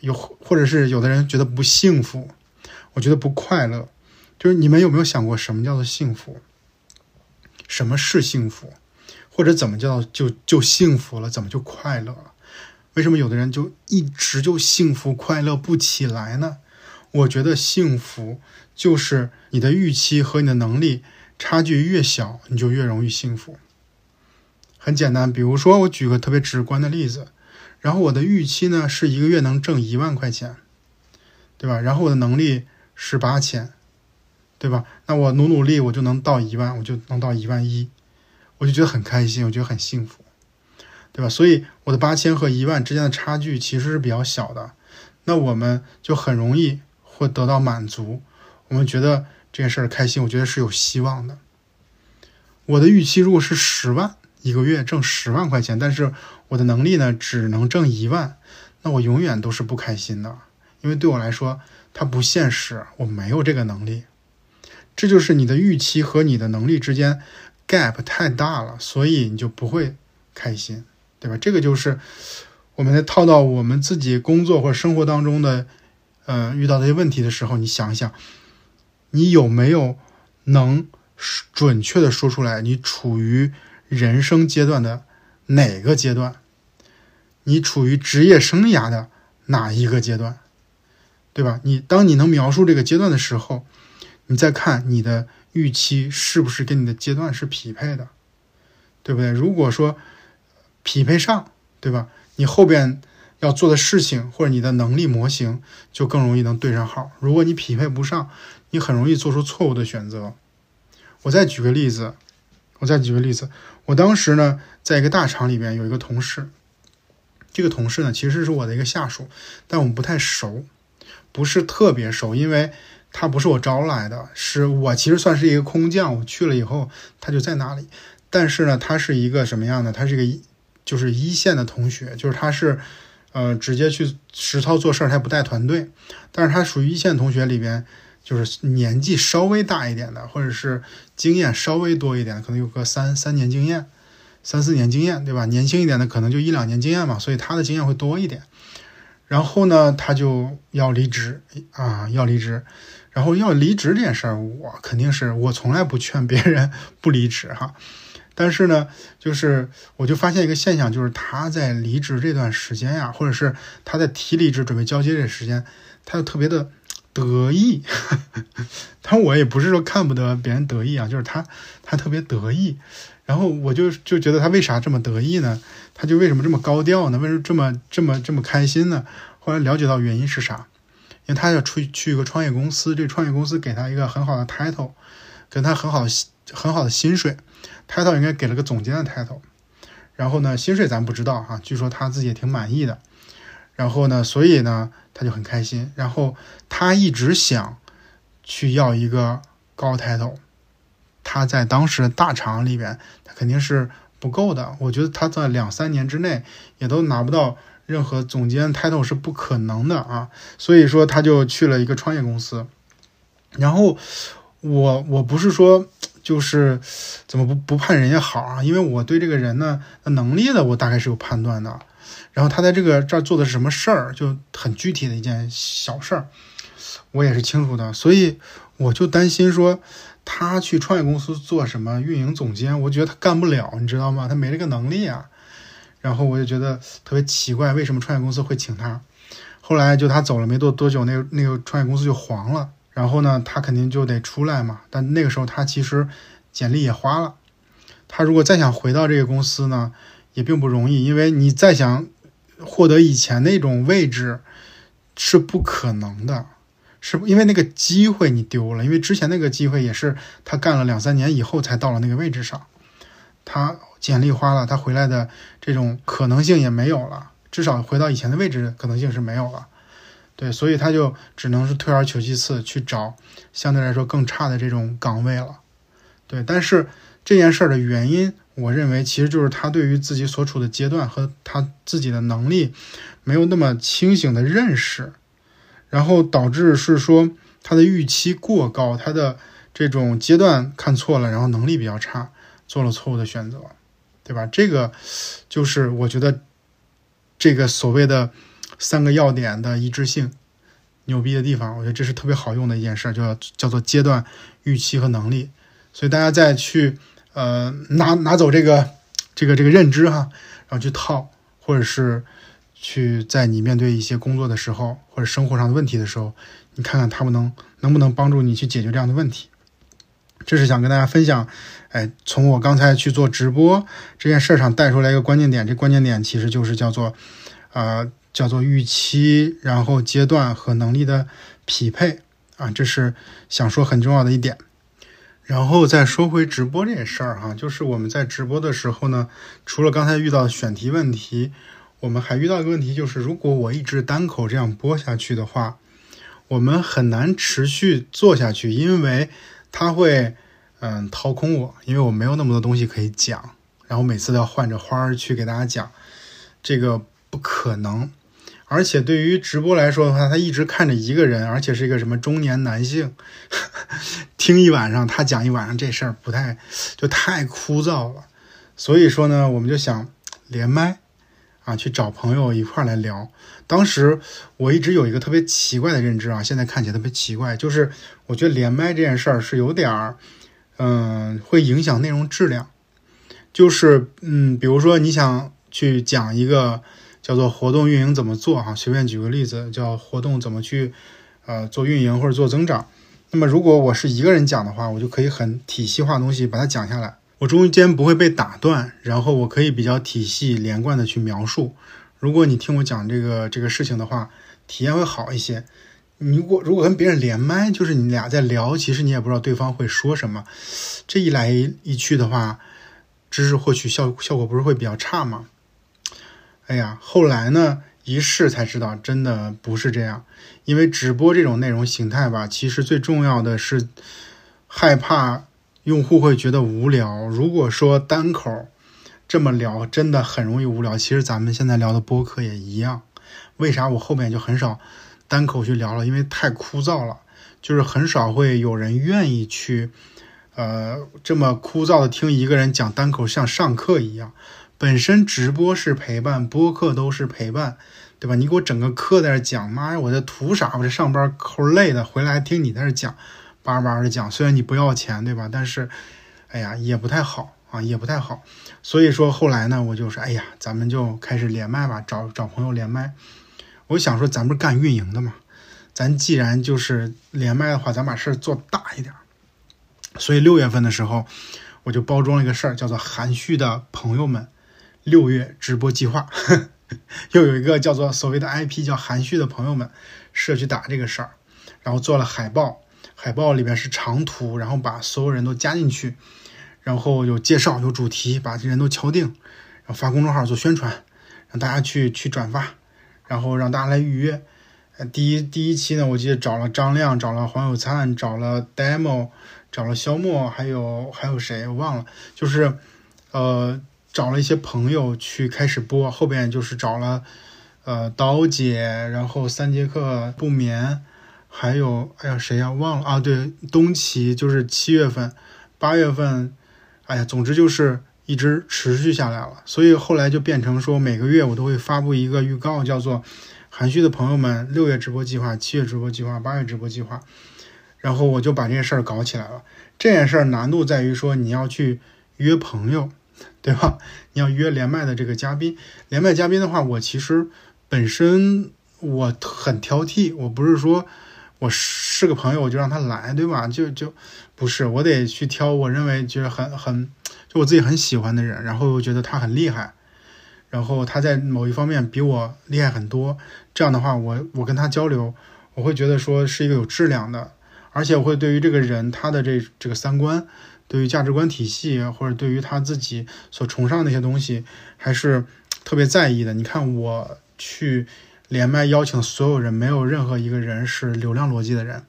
有或者是有的人觉得不幸福，我觉得不快乐。就是你们有没有想过，什么叫做幸福？什么是幸福？或者怎么叫就就幸福了？怎么就快乐了？为什么有的人就一直就幸福快乐不起来呢？我觉得幸福。就是你的预期和你的能力差距越小，你就越容易幸福。很简单，比如说我举个特别直观的例子，然后我的预期呢是一个月能挣一万块钱，对吧？然后我的能力是八千，对吧？那我努努力，我就能到一万，我就能到一万一，我就觉得很开心，我觉得很幸福，对吧？所以我的八千和一万之间的差距其实是比较小的，那我们就很容易会得到满足。我们觉得这件事儿开心，我觉得是有希望的。我的预期如果是十万一个月挣十万块钱，但是我的能力呢只能挣一万，那我永远都是不开心的，因为对我来说它不现实，我没有这个能力。这就是你的预期和你的能力之间 gap 太大了，所以你就不会开心，对吧？这个就是我们在套到我们自己工作或者生活当中的，呃，遇到这些问题的时候，你想一想。你有没有能准确的说出来？你处于人生阶段的哪个阶段？你处于职业生涯的哪一个阶段？对吧？你当你能描述这个阶段的时候，你再看你的预期是不是跟你的阶段是匹配的，对不对？如果说匹配上，对吧？你后边要做的事情或者你的能力模型就更容易能对上号。如果你匹配不上，你很容易做出错误的选择。我再举个例子，我再举个例子。我当时呢，在一个大厂里边有一个同事，这个同事呢其实是我的一个下属，但我们不太熟，不是特别熟，因为他不是我招来的，是我其实算是一个空降，我去了以后他就在那里。但是呢，他是一个什么样的？他是一个就是一线的同学，就是他是呃直接去实操做事儿，他不带团队，但是他属于一线同学里边。就是年纪稍微大一点的，或者是经验稍微多一点，可能有个三三年经验，三四年经验，对吧？年轻一点的可能就一两年经验嘛，所以他的经验会多一点。然后呢，他就要离职啊，要离职。然后要离职这件事儿，我肯定是我从来不劝别人 不离职哈。但是呢，就是我就发现一个现象，就是他在离职这段时间呀，或者是他在提离职准备交接这时间，他就特别的。得意，但我也不是说看不得别人得意啊，就是他他特别得意，然后我就就觉得他为啥这么得意呢？他就为什么这么高调呢？为什么这么这么这么开心呢？后来了解到原因是啥？因为他要出去一个创业公司，这个创业公司给他一个很好的 title，给他很好很好的薪水，title 应该给了个总监的 title，然后呢，薪水咱不知道哈，据说他自己也挺满意的，然后呢，所以呢，他就很开心，然后他一直想去要一个高 title，他在当时大厂里边，他肯定是不够的，我觉得他在两三年之内也都拿不到。任何总监 title 是不可能的啊，所以说他就去了一个创业公司。然后我我不是说就是怎么不不盼人家好啊，因为我对这个人呢能力的我大概是有判断的。然后他在这个这儿做的是什么事儿，就很具体的一件小事儿，我也是清楚的。所以我就担心说他去创业公司做什么运营总监，我觉得他干不了，你知道吗？他没这个能力啊。然后我就觉得特别奇怪，为什么创业公司会请他？后来就他走了没多多久，那个那个创业公司就黄了。然后呢，他肯定就得出来嘛。但那个时候他其实简历也花了。他如果再想回到这个公司呢，也并不容易，因为你再想获得以前那种位置是不可能的，是因为那个机会你丢了。因为之前那个机会也是他干了两三年以后才到了那个位置上，他。简历花了，他回来的这种可能性也没有了，至少回到以前的位置可能性是没有了。对，所以他就只能是退而求其次，去找相对来说更差的这种岗位了。对，但是这件事儿的原因，我认为其实就是他对于自己所处的阶段和他自己的能力没有那么清醒的认识，然后导致是说他的预期过高，他的这种阶段看错了，然后能力比较差，做了错误的选择。对吧？这个就是我觉得这个所谓的三个要点的一致性牛逼的地方。我觉得这是特别好用的一件事，叫叫做阶段、预期和能力。所以大家再去呃拿拿走这个这个这个认知哈，然后去套，或者是去在你面对一些工作的时候或者生活上的问题的时候，你看看他们能能不能帮助你去解决这样的问题。这是想跟大家分享，哎，从我刚才去做直播这件事上带出来一个关键点，这关键点其实就是叫做，呃，叫做预期，然后阶段和能力的匹配啊，这是想说很重要的一点。然后再说回直播这件事儿哈，就是我们在直播的时候呢，除了刚才遇到选题问题，我们还遇到一个问题，就是如果我一直单口这样播下去的话，我们很难持续做下去，因为。他会，嗯，掏空我，因为我没有那么多东西可以讲，然后每次都要换着花儿去给大家讲，这个不可能。而且对于直播来说的话，他一直看着一个人，而且是一个什么中年男性，听一晚上他讲一晚上这事儿不太，就太枯燥了。所以说呢，我们就想连麦。啊，去找朋友一块儿来聊。当时我一直有一个特别奇怪的认知啊，现在看起来特别奇怪，就是我觉得连麦这件事儿是有点儿，嗯，会影响内容质量。就是嗯，比如说你想去讲一个叫做活动运营怎么做哈，随便举个例子，叫活动怎么去呃做运营或者做增长。那么如果我是一个人讲的话，我就可以很体系化东西把它讲下来。我中间不会被打断，然后我可以比较体系连贯的去描述。如果你听我讲这个这个事情的话，体验会好一些。你如果如果跟别人连麦，就是你俩在聊，其实你也不知道对方会说什么。这一来一去的话，知识获取效效果不是会比较差吗？哎呀，后来呢一试才知道，真的不是这样。因为直播这种内容形态吧，其实最重要的是害怕。用户会觉得无聊。如果说单口这么聊，真的很容易无聊。其实咱们现在聊的播客也一样。为啥我后面就很少单口去聊了？因为太枯燥了，就是很少会有人愿意去，呃，这么枯燥的听一个人讲单口，像上课一样。本身直播是陪伴，播客都是陪伴，对吧？你给我整个课在这讲，妈呀，我这图啥？我这上班抠累的，回来听你在这讲。叭叭的讲，虽然你不要钱，对吧？但是，哎呀，也不太好啊，也不太好。所以说后来呢，我就说，哎呀，咱们就开始连麦吧，找找朋友连麦。我想说，咱不是干运营的嘛，咱既然就是连麦的话，咱把事儿做大一点。所以六月份的时候，我就包装了一个事儿，叫做“含蓄的朋友们”六月直播计划。又有一个叫做所谓的 IP 叫含蓄的朋友们是去打这个事儿，然后做了海报，海报里边是长图，然后把所有人都加进去，然后有介绍有主题，把这人都敲定，然后发公众号做宣传，让大家去去转发，然后让大家来预约。第一第一期呢，我记得找了张亮，找了黄有灿，找了 demo，找了肖墨，还有还有谁我忘了，就是呃。找了一些朋友去开始播，后边就是找了，呃，刀姐，然后三节课不眠，还有哎呀谁呀忘了啊？对，东奇就是七月份、八月份，哎呀，总之就是一直持续下来了。所以后来就变成说每个月我都会发布一个预告，叫做“含蓄的朋友们”六月直播计划、七月直播计划、八月直播计划，然后我就把这件事儿搞起来了。这件事儿难度在于说你要去约朋友。对吧？你要约连麦的这个嘉宾，连麦嘉宾的话，我其实本身我很挑剔，我不是说我是个朋友我就让他来，对吧？就就不是，我得去挑我认为觉得很很就我自己很喜欢的人，然后觉得他很厉害，然后他在某一方面比我厉害很多，这样的话，我我跟他交流，我会觉得说是一个有质量的，而且我会对于这个人他的这这个三观。对于价值观体系，或者对于他自己所崇尚的一些东西，还是特别在意的。你看，我去连麦邀请所有人，没有任何一个人是流量逻辑的人，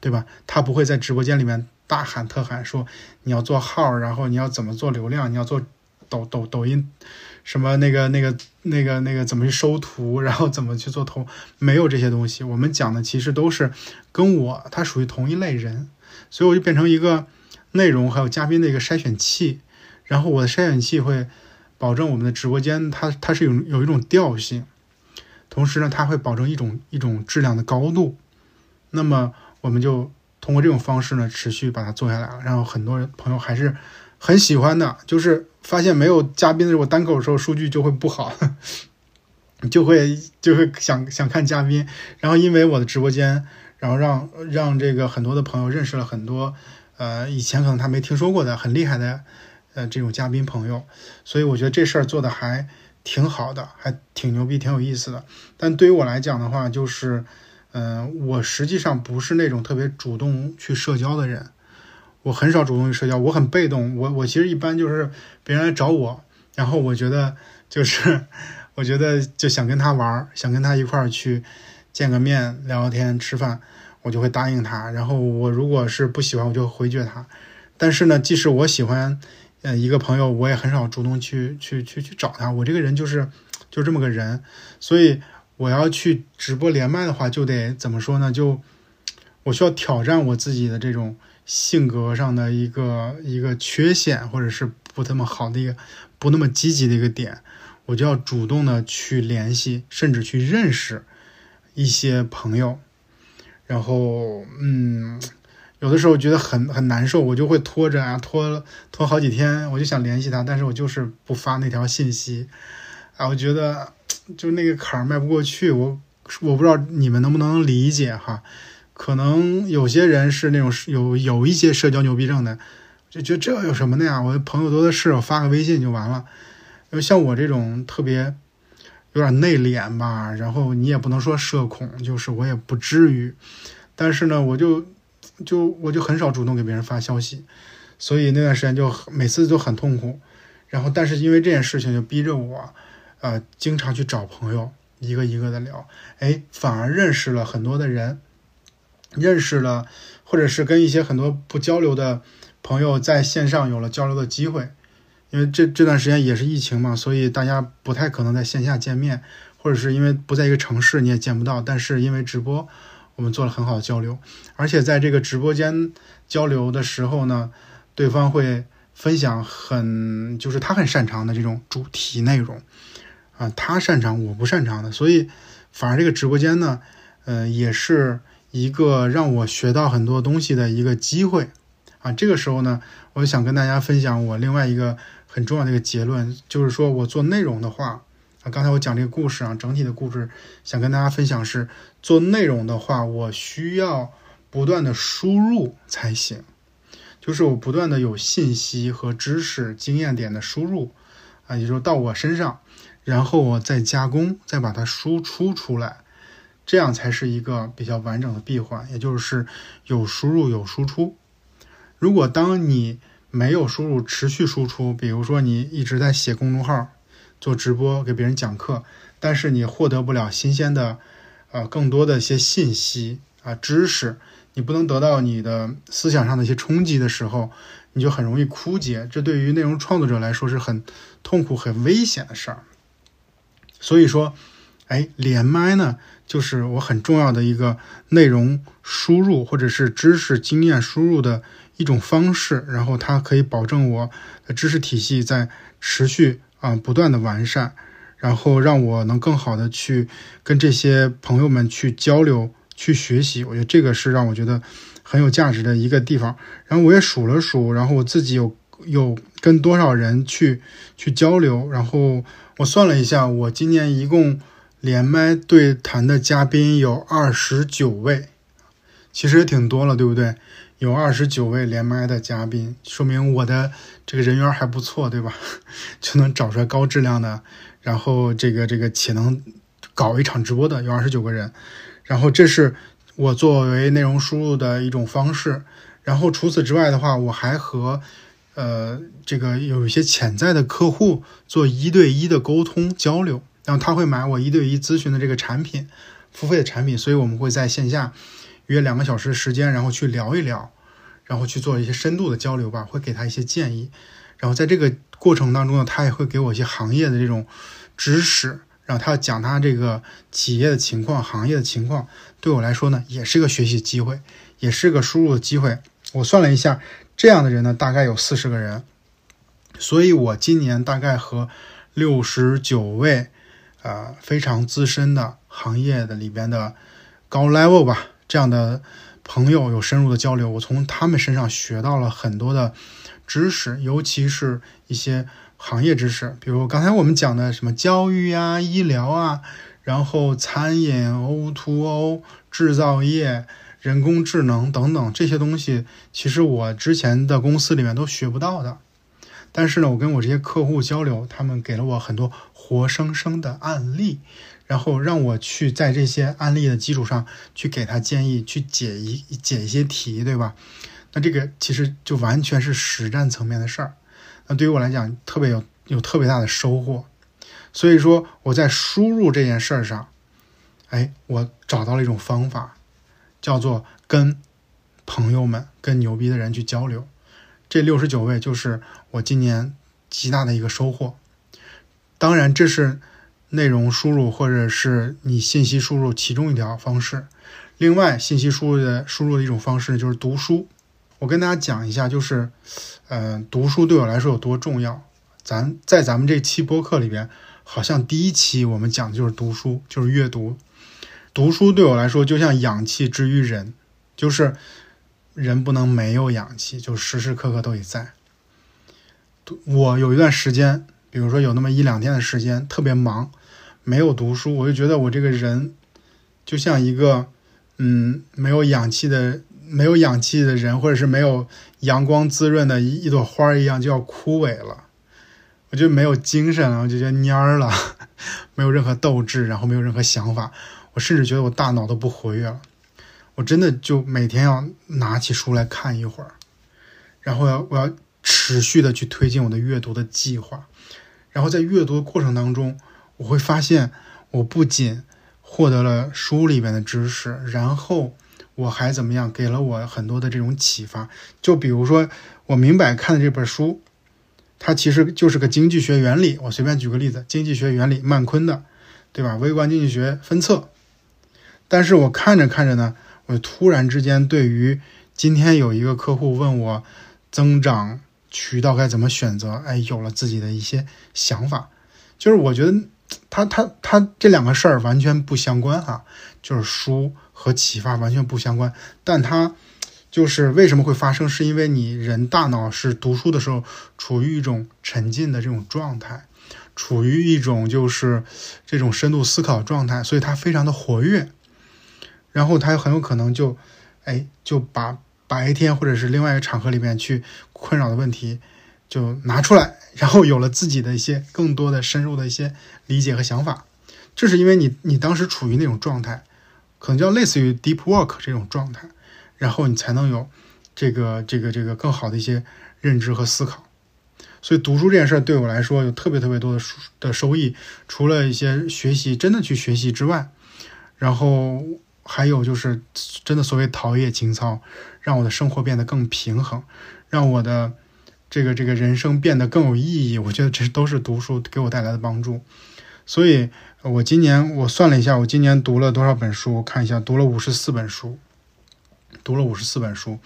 对吧？他不会在直播间里面大喊特喊说你要做号，然后你要怎么做流量，你要做抖抖抖音，什么那个那个那个那个怎么去收图，然后怎么去做投，没有这些东西。我们讲的其实都是跟我他属于同一类人，所以我就变成一个。内容还有嘉宾的一个筛选器，然后我的筛选器会保证我们的直播间它它是有有一种调性，同时呢，它会保证一种一种质量的高度。那么我们就通过这种方式呢，持续把它做下来了。然后很多人朋友还是很喜欢的，就是发现没有嘉宾的时候，单口的时候数据就会不好，就会就会想想看嘉宾。然后因为我的直播间，然后让让这个很多的朋友认识了很多。呃，以前可能他没听说过的很厉害的，呃，这种嘉宾朋友，所以我觉得这事儿做的还挺好的，还挺牛逼，挺有意思的。但对于我来讲的话，就是，嗯，我实际上不是那种特别主动去社交的人，我很少主动去社交，我很被动。我我其实一般就是别人来找我，然后我觉得就是，我觉得就想跟他玩，想跟他一块儿去见个面，聊聊天，吃饭。我就会答应他，然后我如果是不喜欢，我就回绝他。但是呢，即使我喜欢，呃，一个朋友，我也很少主动去去去去找他。我这个人就是就这么个人，所以我要去直播连麦的话，就得怎么说呢？就我需要挑战我自己的这种性格上的一个一个缺陷，或者是不那么好的一个不那么积极的一个点，我就要主动的去联系，甚至去认识一些朋友。然后，嗯，有的时候觉得很很难受，我就会拖着啊，拖拖好几天，我就想联系他，但是我就是不发那条信息，啊，我觉得就那个坎儿迈不过去，我我不知道你们能不能理解哈，可能有些人是那种有有一些社交牛逼症的，就觉得这有什么的呀，我朋友多的是，我发个微信就完了，因为像我这种特别。有点内敛吧，然后你也不能说社恐，就是我也不至于，但是呢，我就就我就很少主动给别人发消息，所以那段时间就每次都很痛苦。然后，但是因为这件事情就逼着我，呃，经常去找朋友，一个一个的聊，哎，反而认识了很多的人，认识了，或者是跟一些很多不交流的朋友在线上有了交流的机会。因为这这段时间也是疫情嘛，所以大家不太可能在线下见面，或者是因为不在一个城市，你也见不到。但是因为直播，我们做了很好的交流，而且在这个直播间交流的时候呢，对方会分享很就是他很擅长的这种主题内容，啊，他擅长我不擅长的，所以反而这个直播间呢，呃，也是一个让我学到很多东西的一个机会，啊，这个时候呢，我想跟大家分享我另外一个。很重要的一个结论就是说，我做内容的话，啊，刚才我讲这个故事啊，整体的故事想跟大家分享是，做内容的话，我需要不断的输入才行，就是我不断的有信息和知识、经验点的输入，啊，也就是到我身上，然后我再加工，再把它输出出来，这样才是一个比较完整的闭环，也就是有输入有输出。如果当你没有输入，持续输出，比如说你一直在写公众号、做直播、给别人讲课，但是你获得不了新鲜的，呃，更多的一些信息啊、知识，你不能得到你的思想上的一些冲击的时候，你就很容易枯竭。这对于内容创作者来说是很痛苦、很危险的事儿。所以说，哎，连麦呢，就是我很重要的一个内容输入或者是知识经验输入的一种方式。然后它可以保证我的知识体系在持续啊不断的完善，然后让我能更好的去跟这些朋友们去交流、去学习。我觉得这个是让我觉得很有价值的一个地方。然后我也数了数，然后我自己有有跟多少人去去交流，然后。我算了一下，我今年一共连麦对谈的嘉宾有二十九位，其实也挺多了，对不对？有二十九位连麦的嘉宾，说明我的这个人缘还不错，对吧？就能找出来高质量的，然后这个这个且能搞一场直播的有二十九个人，然后这是我作为内容输入的一种方式。然后除此之外的话，我还和。呃，这个有一些潜在的客户做一对一的沟通交流，然后他会买我一对一咨询的这个产品，付费的产品，所以我们会在线下约两个小时时间，然后去聊一聊，然后去做一些深度的交流吧，会给他一些建议，然后在这个过程当中呢，他也会给我一些行业的这种知识，然后他要讲他这个企业的情况、行业的情况，对我来说呢，也是个学习机会，也是个输入的机会。我算了一下。这样的人呢，大概有四十个人，所以我今年大概和六十九位，呃，非常资深的行业的里边的高 level 吧，这样的朋友有深入的交流，我从他们身上学到了很多的知识，尤其是一些行业知识，比如刚才我们讲的什么教育啊、医疗啊，然后餐饮、O2O、制造业。人工智能等等这些东西，其实我之前的公司里面都学不到的。但是呢，我跟我这些客户交流，他们给了我很多活生生的案例，然后让我去在这些案例的基础上去给他建议，去解一解一些题，对吧？那这个其实就完全是实战层面的事儿。那对于我来讲，特别有有特别大的收获。所以说我在输入这件事儿上，哎，我找到了一种方法。叫做跟朋友们、跟牛逼的人去交流，这六十九位就是我今年极大的一个收获。当然，这是内容输入或者是你信息输入其中一条方式。另外，信息输入的输入的一种方式就是读书。我跟大家讲一下，就是，呃，读书对我来说有多重要。咱在咱们这期播客里边，好像第一期我们讲的就是读书，就是阅读。读书对我来说就像氧气之于人，就是人不能没有氧气，就时时刻刻都得在。我有一段时间，比如说有那么一两天的时间特别忙，没有读书，我就觉得我这个人就像一个嗯没有氧气的没有氧气的人，或者是没有阳光滋润的一一朵花一样，就要枯萎了。我就没有精神了，我就觉得蔫儿了，没有任何斗志，然后没有任何想法。我甚至觉得我大脑都不活跃了，我真的就每天要拿起书来看一会儿，然后要我要持续的去推进我的阅读的计划，然后在阅读的过程当中，我会发现我不仅获得了书里边的知识，然后我还怎么样，给了我很多的这种启发。就比如说我明白看的这本书，它其实就是个经济学原理。我随便举个例子，经济学原理，曼昆的，对吧？微观经济学分册。但是我看着看着呢，我突然之间对于今天有一个客户问我增长渠道该怎么选择，哎，有了自己的一些想法。就是我觉得他他他这两个事儿完全不相关哈，就是书和启发完全不相关。但它就是为什么会发生，是因为你人大脑是读书的时候处于一种沉浸的这种状态，处于一种就是这种深度思考状态，所以它非常的活跃。然后他很有可能就，哎，就把白天或者是另外一个场合里面去困扰的问题，就拿出来，然后有了自己的一些更多的深入的一些理解和想法。这是因为你你当时处于那种状态，可能叫类似于 deep work 这种状态，然后你才能有这个这个这个更好的一些认知和思考。所以读书这件事对我来说有特别特别多的书的收益，除了一些学习真的去学习之外，然后还有就是真的所谓陶冶情操，让我的生活变得更平衡，让我的这个这个人生变得更有意义。我觉得这都是读书给我带来的帮助。所以，我今年我算了一下，我今年读了多少本书？我看一下，读了五十四本书，读了五十四本书。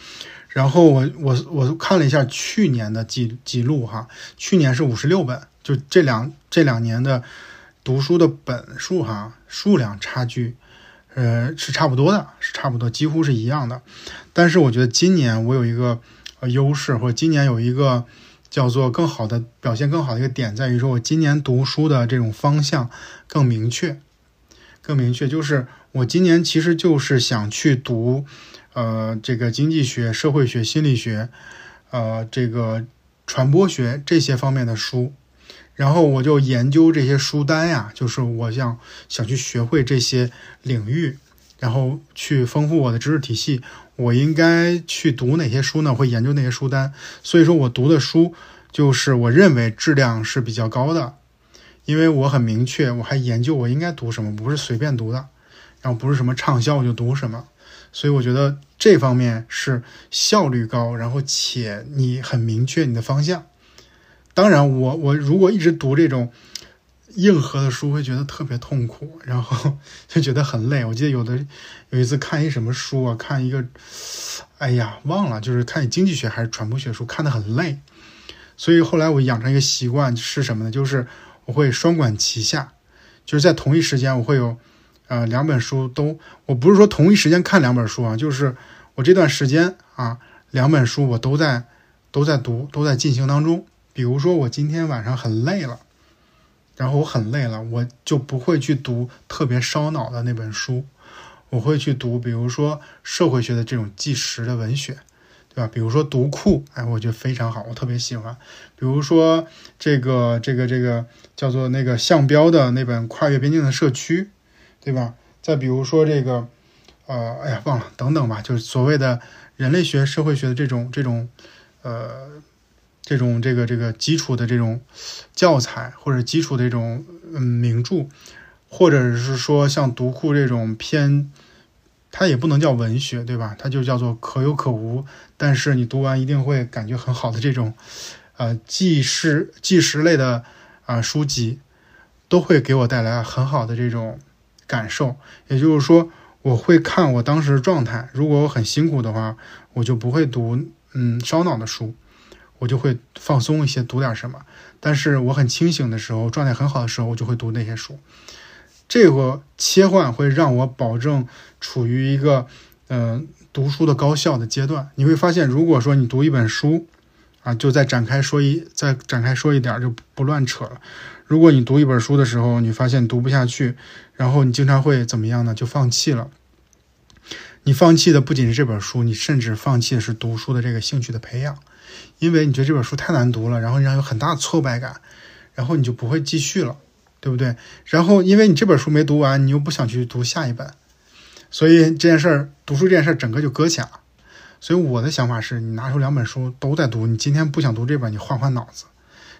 然后我我我看了一下去年的记记录哈，去年是五十六本，就这两这两年的读书的本数哈数量差距，呃是差不多的，是差不多，几乎是一样的。但是我觉得今年我有一个优势，或者今年有一个叫做更好的表现，更好的一个点在于说，我今年读书的这种方向更明确，更明确，就是我今年其实就是想去读。呃，这个经济学、社会学、心理学，呃，这个传播学这些方面的书，然后我就研究这些书单呀，就是我想想去学会这些领域，然后去丰富我的知识体系。我应该去读哪些书呢？会研究那些书单。所以说我读的书就是我认为质量是比较高的，因为我很明确，我还研究我应该读什么，不是随便读的，然后不是什么畅销我就读什么。所以我觉得这方面是效率高，然后且你很明确你的方向。当然，我我如果一直读这种硬核的书，会觉得特别痛苦，然后 就觉得很累。我记得有的有一次看一什么书啊，看一个，哎呀忘了，就是看经济学还是传播学书，看得很累。所以后来我养成一个习惯是什么呢？就是我会双管齐下，就是在同一时间我会有。呃，两本书都，我不是说同一时间看两本书啊，就是我这段时间啊，两本书我都在都在读，都在进行当中。比如说我今天晚上很累了，然后我很累了，我就不会去读特别烧脑的那本书，我会去读，比如说社会学的这种纪实的文学，对吧？比如说读库，哎，我觉得非常好，我特别喜欢。比如说这个这个这个叫做那个项标的那本《跨越边境的社区》。对吧？再比如说这个，呃，哎呀，忘了，等等吧，就是所谓的人类学、社会学的这种、这种，呃，这种这个这个基础的这种教材，或者基础的这种嗯名著，或者是说像读库这种偏，它也不能叫文学，对吧？它就叫做可有可无，但是你读完一定会感觉很好的这种，呃，纪实纪实类的啊书籍，都会给我带来很好的这种。感受，也就是说，我会看我当时的状态。如果我很辛苦的话，我就不会读嗯烧脑的书，我就会放松一些，读点什么。但是我很清醒的时候，状态很好的时候，我就会读那些书。这个切换会让我保证处于一个嗯读书的高效的阶段。你会发现，如果说你读一本书啊，就再展开说一再展开说一点，就不乱扯了。如果你读一本书的时候，你发现读不下去，然后你经常会怎么样呢？就放弃了。你放弃的不仅是这本书，你甚至放弃的是读书的这个兴趣的培养，因为你觉得这本书太难读了，然后让有很大的挫败感，然后你就不会继续了，对不对？然后因为你这本书没读完，你又不想去读下一本，所以这件事儿，读书这件事儿整个就搁浅了。所以我的想法是，你拿出两本书都在读，你今天不想读这本，你换换脑子。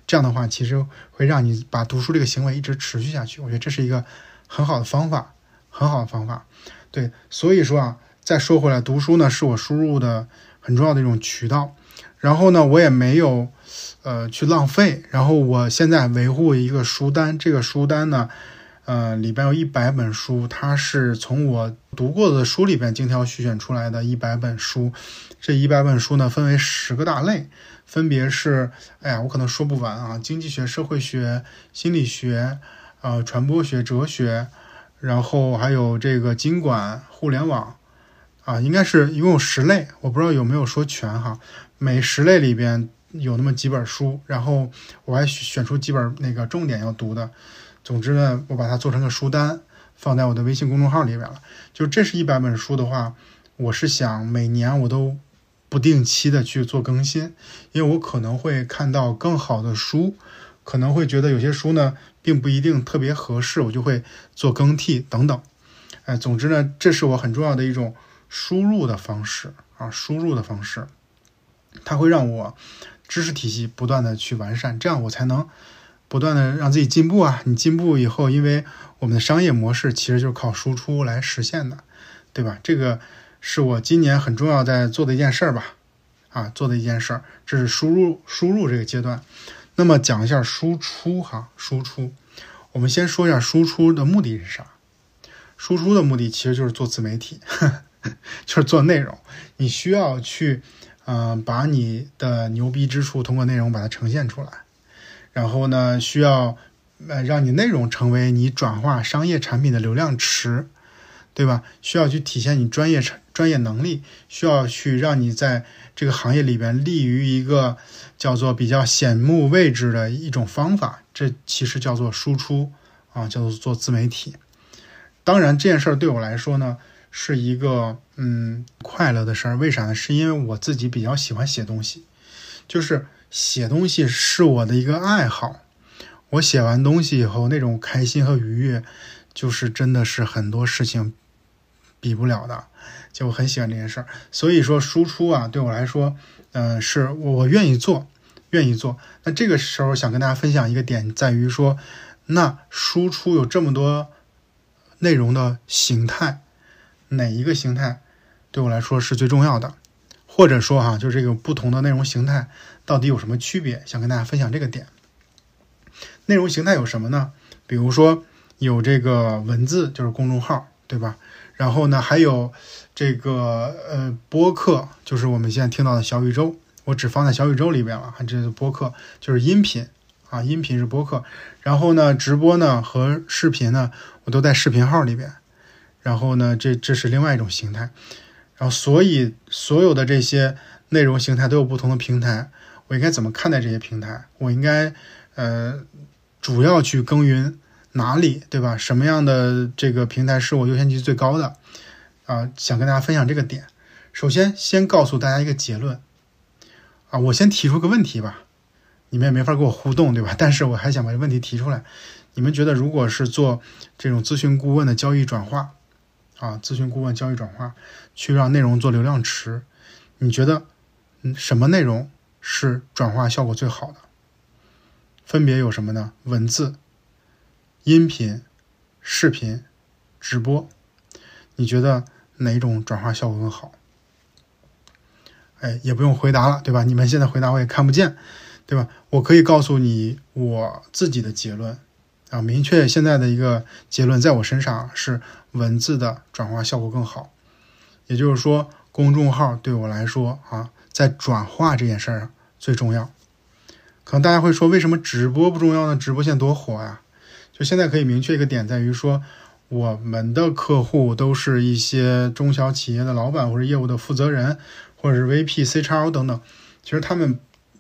这样的话，其实会让你把读书这个行为一直持续下去。我觉得这是一个很好的方法，很好的方法。对，所以说啊，再说回来，读书呢是我输入的很重要的一种渠道。然后呢，我也没有呃去浪费。然后我现在维护一个书单，这个书单呢，呃，里边有一百本书，它是从我读过的书里边精挑细选出来的一百本书。这一百本书呢，分为十个大类。分别是，哎呀，我可能说不完啊！经济学、社会学、心理学，呃，传播学、哲学，然后还有这个经管、互联网，啊，应该是一共有十类，我不知道有没有说全哈。每十类里边有那么几本书，然后我还选出几本那个重点要读的。总之呢，我把它做成个书单，放在我的微信公众号里边了。就这是一百本书的话，我是想每年我都。不定期的去做更新，因为我可能会看到更好的书，可能会觉得有些书呢并不一定特别合适，我就会做更替等等。哎，总之呢，这是我很重要的一种输入的方式啊，输入的方式，它会让我知识体系不断的去完善，这样我才能不断的让自己进步啊。你进步以后，因为我们的商业模式其实就是靠输出来实现的，对吧？这个。是我今年很重要在做的一件事儿吧，啊，做的一件事儿，这是输入输入这个阶段。那么讲一下输出哈，输出。我们先说一下输出的目的是啥？输出的目的其实就是做自媒体，就是做内容。你需要去，嗯，把你的牛逼之处通过内容把它呈现出来，然后呢，需要呃让你内容成为你转化商业产品的流量池。对吧？需要去体现你专业成专业能力，需要去让你在这个行业里边立于一个叫做比较显目位置的一种方法，这其实叫做输出啊，叫做做自媒体。当然，这件事儿对我来说呢，是一个嗯快乐的事儿。为啥呢？是因为我自己比较喜欢写东西，就是写东西是我的一个爱好。我写完东西以后，那种开心和愉悦，就是真的是很多事情。比不了的，就我很喜欢这件事儿，所以说输出啊，对我来说，嗯，是我我愿意做，愿意做。那这个时候想跟大家分享一个点，在于说，那输出有这么多内容的形态，哪一个形态对我来说是最重要的？或者说哈，就这个不同的内容形态到底有什么区别？想跟大家分享这个点。内容形态有什么呢？比如说有这个文字，就是公众号，对吧？然后呢，还有这个呃播客，就是我们现在听到的小宇宙，我只放在小宇宙里边了。这是播客，就是音频啊，音频是播客。然后呢，直播呢和视频呢，我都在视频号里边。然后呢，这这是另外一种形态。然后，所以所有的这些内容形态都有不同的平台，我应该怎么看待这些平台？我应该呃主要去耕耘。哪里对吧？什么样的这个平台是我优先级最高的？啊，想跟大家分享这个点。首先，先告诉大家一个结论。啊，我先提出个问题吧，你们也没法跟我互动，对吧？但是我还想把这问题提出来。你们觉得，如果是做这种咨询顾问的交易转化，啊，咨询顾问交易转化，去让内容做流量池，你觉得，嗯，什么内容是转化效果最好的？分别有什么呢？文字。音频、视频、直播，你觉得哪种转化效果更好？哎，也不用回答了，对吧？你们现在回答我也看不见，对吧？我可以告诉你我自己的结论啊，明确现在的一个结论，在我身上是文字的转化效果更好。也就是说，公众号对我来说啊，在转化这件事儿上最重要。可能大家会说，为什么直播不重要呢？直播现在多火呀！就现在可以明确一个点，在于说，我们的客户都是一些中小企业的老板或者业务的负责人，或者是 VP、CXO 等等。其实他们，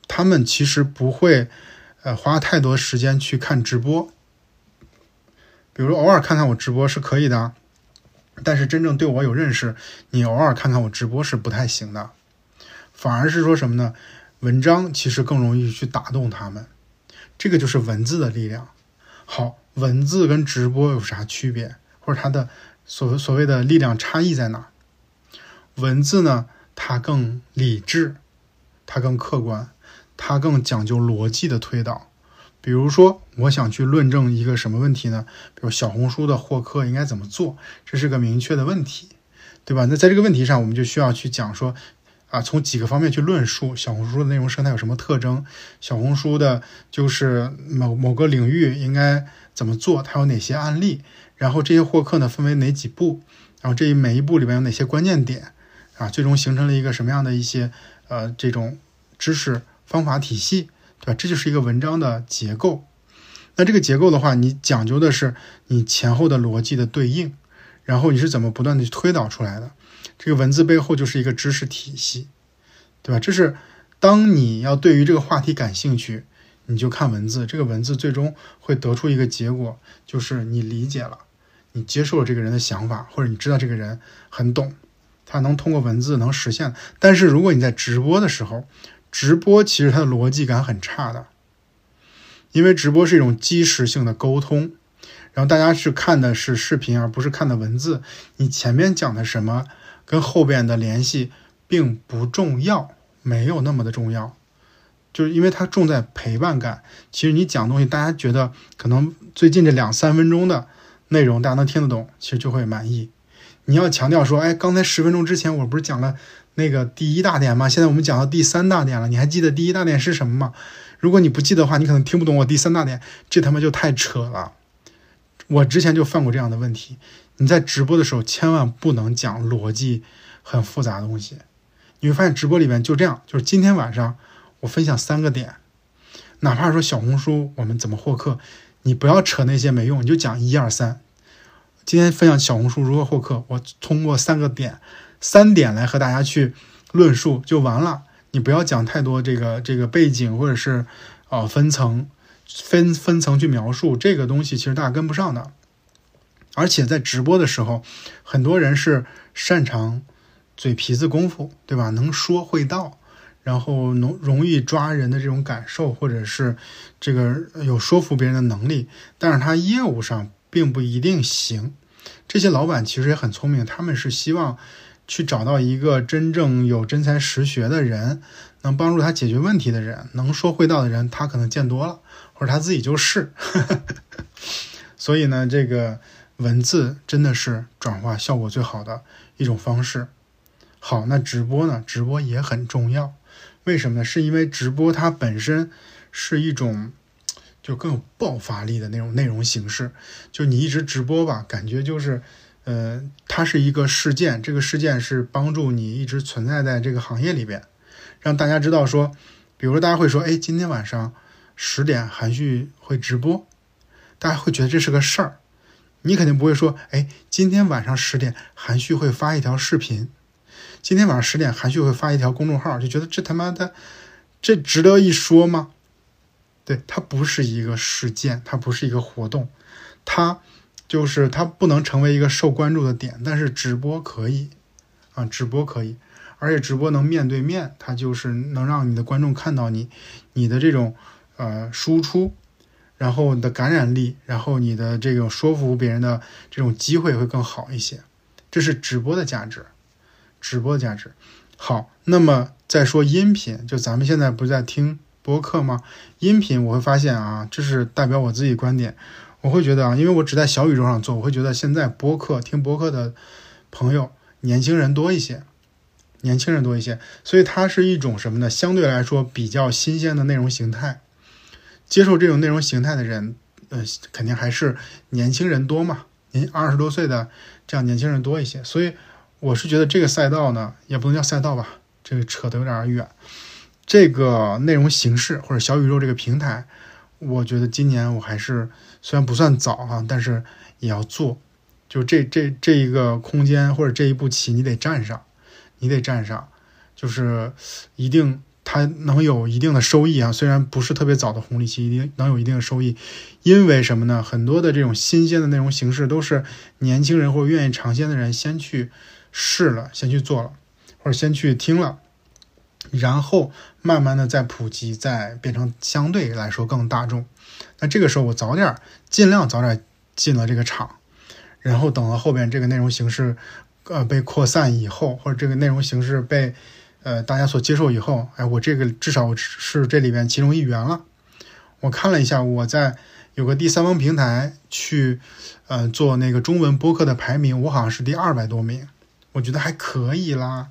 他们其实不会，呃，花太多时间去看直播。比如偶尔看看我直播是可以的，但是真正对我有认识，你偶尔看看我直播是不太行的。反而是说什么呢？文章其实更容易去打动他们，这个就是文字的力量。好。文字跟直播有啥区别，或者它的所所谓的力量差异在哪？文字呢，它更理智，它更客观，它更讲究逻辑的推导。比如说，我想去论证一个什么问题呢？比如小红书的获客应该怎么做？这是个明确的问题，对吧？那在这个问题上，我们就需要去讲说。啊，从几个方面去论述小红书的内容生态有什么特征？小红书的就是某某个领域应该怎么做？它有哪些案例？然后这些获客呢分为哪几步？然后这每一步里面有哪些关键点？啊，最终形成了一个什么样的一些呃这种知识方法体系，对吧？这就是一个文章的结构。那这个结构的话，你讲究的是你前后的逻辑的对应，然后你是怎么不断的去推导出来的？这个文字背后就是一个知识体系，对吧？这是当你要对于这个话题感兴趣，你就看文字。这个文字最终会得出一个结果，就是你理解了，你接受了这个人的想法，或者你知道这个人很懂，他能通过文字能实现。但是如果你在直播的时候，直播其实它的逻辑感很差的，因为直播是一种即时性的沟通，然后大家是看的是视频，而不是看的文字。你前面讲的什么跟后边的联系并不重要，没有那么的重要。就是因为它重在陪伴感。其实你讲东西，大家觉得可能最近这两三分钟的内容大家能听得懂，其实就会满意。你要强调说，哎，刚才十分钟之前我不是讲了那个第一大点吗？现在我们讲到第三大点了，你还记得第一大点是什么吗？如果你不记得的话，你可能听不懂我第三大点，这他妈就太扯了。我之前就犯过这样的问题。你在直播的时候千万不能讲逻辑很复杂的东西，你会发现直播里面就这样，就是今天晚上。我分享三个点，哪怕说小红书我们怎么获客，你不要扯那些没用，你就讲一二三。今天分享小红书如何获客，我通过三个点，三点来和大家去论述就完了。你不要讲太多这个这个背景或者是呃分层分分层去描述这个东西，其实大家跟不上的。而且在直播的时候，很多人是擅长嘴皮子功夫，对吧？能说会道。然后容容易抓人的这种感受，或者是这个有说服别人的能力，但是他业务上并不一定行。这些老板其实也很聪明，他们是希望去找到一个真正有真才实学的人，能帮助他解决问题的人，能说会道的人，他可能见多了，或者他自己就是。所以呢，这个文字真的是转化效果最好的一种方式。好，那直播呢？直播也很重要。为什么呢？是因为直播它本身是一种就更有爆发力的那种内容形式。就你一直直播吧，感觉就是，呃，它是一个事件，这个事件是帮助你一直存在在这个行业里边，让大家知道说，比如说大家会说，哎，今天晚上十点韩旭会直播，大家会觉得这是个事儿。你肯定不会说，哎，今天晚上十点韩旭会发一条视频。今天晚上十点，韩旭会发一条公众号，就觉得这他妈的，这值得一说吗？对，它不是一个事件，它不是一个活动，它就是它不能成为一个受关注的点。但是直播可以啊，直播可以，而且直播能面对面，它就是能让你的观众看到你，你的这种呃输出，然后你的感染力，然后你的这种说服别人的这种机会会更好一些。这是直播的价值。直播的价值好，那么再说音频，就咱们现在不是在听播客吗？音频我会发现啊，这是代表我自己观点，我会觉得啊，因为我只在小宇宙上做，我会觉得现在播客听播客的朋友年轻人多一些，年轻人多一些，所以它是一种什么呢？相对来说比较新鲜的内容形态，接受这种内容形态的人，呃，肯定还是年轻人多嘛，您二十多岁的这样年轻人多一些，所以。我是觉得这个赛道呢，也不能叫赛道吧，这个扯得有点远。这个内容形式或者小宇宙这个平台，我觉得今年我还是虽然不算早哈，但是也要做。就这这这一个空间或者这一步棋，你得站上，你得站上，就是一定它能有一定的收益啊。虽然不是特别早的红利期，一定能有一定的收益。因为什么呢？很多的这种新鲜的内容形式，都是年轻人或者愿意尝鲜的人先去。试了，先去做了，或者先去听了，然后慢慢的再普及，再变成相对来说更大众。那这个时候我早点，尽量早点进了这个场，然后等到后边这个内容形式，呃，被扩散以后，或者这个内容形式被呃大家所接受以后，哎，我这个至少是这里边其中一员了。我看了一下，我在有个第三方平台去，呃，做那个中文播客的排名，我好像是第二百多名。我觉得还可以啦，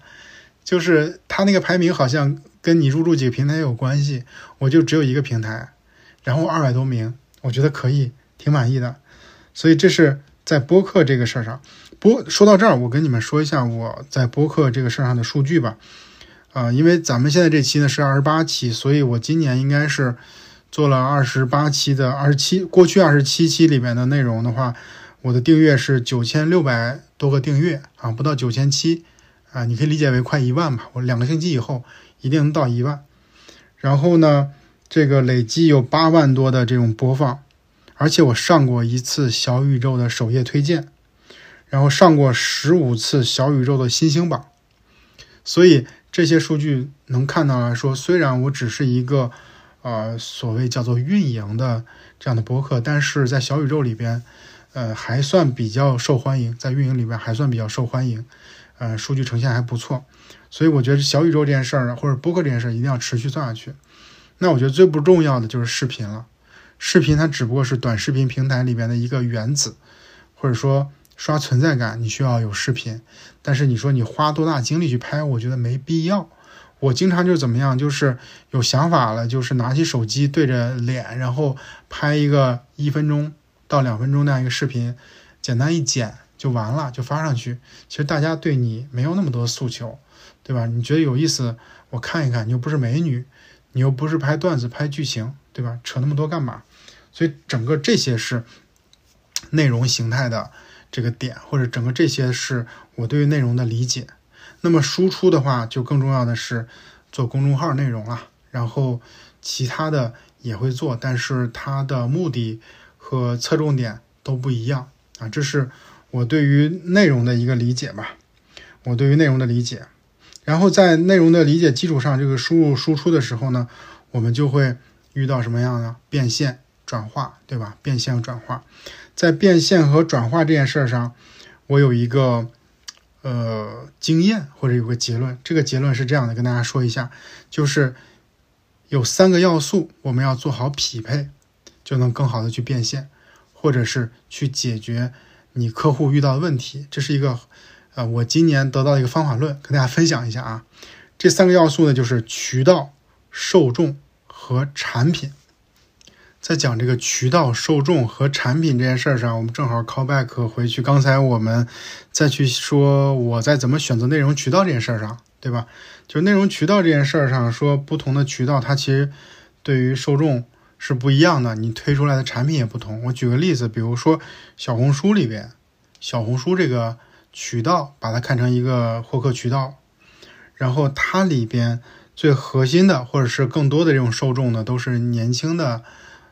就是他那个排名好像跟你入驻几个平台有关系，我就只有一个平台，然后二百多名，我觉得可以，挺满意的。所以这是在播客这个事儿上。播说到这儿，我跟你们说一下我在播客这个事儿上的数据吧。啊，因为咱们现在这期呢是二十八期，所以我今年应该是做了二十八期的二十七，过去二十七期里面的内容的话。我的订阅是九千六百多个订阅啊，不到九千七啊，你可以理解为快一万吧。我两个星期以后一定能到一万。然后呢，这个累计有八万多的这种播放，而且我上过一次小宇宙的首页推荐。然后上过十五次小宇宙的新星榜。所以这些数据能看到来说，虽然我只是一个呃所谓叫做运营的这样的博客，但是在小宇宙里边，呃还算比较受欢迎，在运营里边还算比较受欢迎，呃数据呈现还不错。所以我觉得小宇宙这件事儿或者播客这件事儿一定要持续做下去。那我觉得最不重要的就是视频了，视频它只不过是短视频平台里边的一个原子，或者说刷存在感你需要有视频，但是你说你花多大精力去拍，我觉得没必要。我经常就是怎么样，就是有想法了，就是拿起手机对着脸，然后拍一个一分钟到两分钟那样一个视频，简单一剪就完了，就发上去。其实大家对你没有那么多诉求。对吧？你觉得有意思，我看一看。你又不是美女，你又不是拍段子、拍剧情，对吧？扯那么多干嘛？所以整个这些是内容形态的这个点，或者整个这些是我对于内容的理解。那么输出的话，就更重要的是做公众号内容了。然后其他的也会做，但是它的目的和侧重点都不一样啊。这是我对于内容的一个理解吧。我对于内容的理解。然后在内容的理解基础上，这个输入输出的时候呢，我们就会遇到什么样的变现转化，对吧？变现转化，在变现和转化这件事儿上，我有一个呃经验或者有个结论。这个结论是这样的，跟大家说一下，就是有三个要素，我们要做好匹配，就能更好的去变现，或者是去解决你客户遇到的问题。这是一个。啊，我今年得到一个方法论，跟大家分享一下啊。这三个要素呢，就是渠道、受众和产品。在讲这个渠道、受众和产品这件事儿上，我们正好 call back 回去。刚才我们再去说我在怎么选择内容渠道这件事儿上，对吧？就内容渠道这件事儿上，说不同的渠道它其实对于受众是不一样的，你推出来的产品也不同。我举个例子，比如说小红书里边，小红书这个。渠道把它看成一个获客渠道，然后它里边最核心的或者是更多的这种受众呢，都是年轻的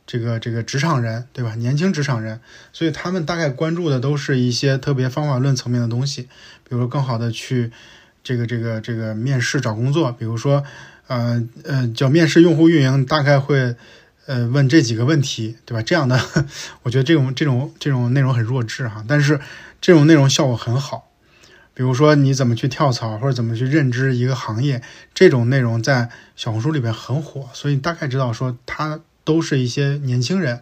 这个这个职场人，对吧？年轻职场人，所以他们大概关注的都是一些特别方法论层面的东西，比如说更好的去这个这个这个面试找工作，比如说呃呃叫面试用户运营，大概会呃问这几个问题，对吧？这样的，我觉得这种这种这种内容很弱智哈，但是。这种内容效果很好，比如说你怎么去跳槽或者怎么去认知一个行业，这种内容在小红书里边很火，所以大概知道说它都是一些年轻人。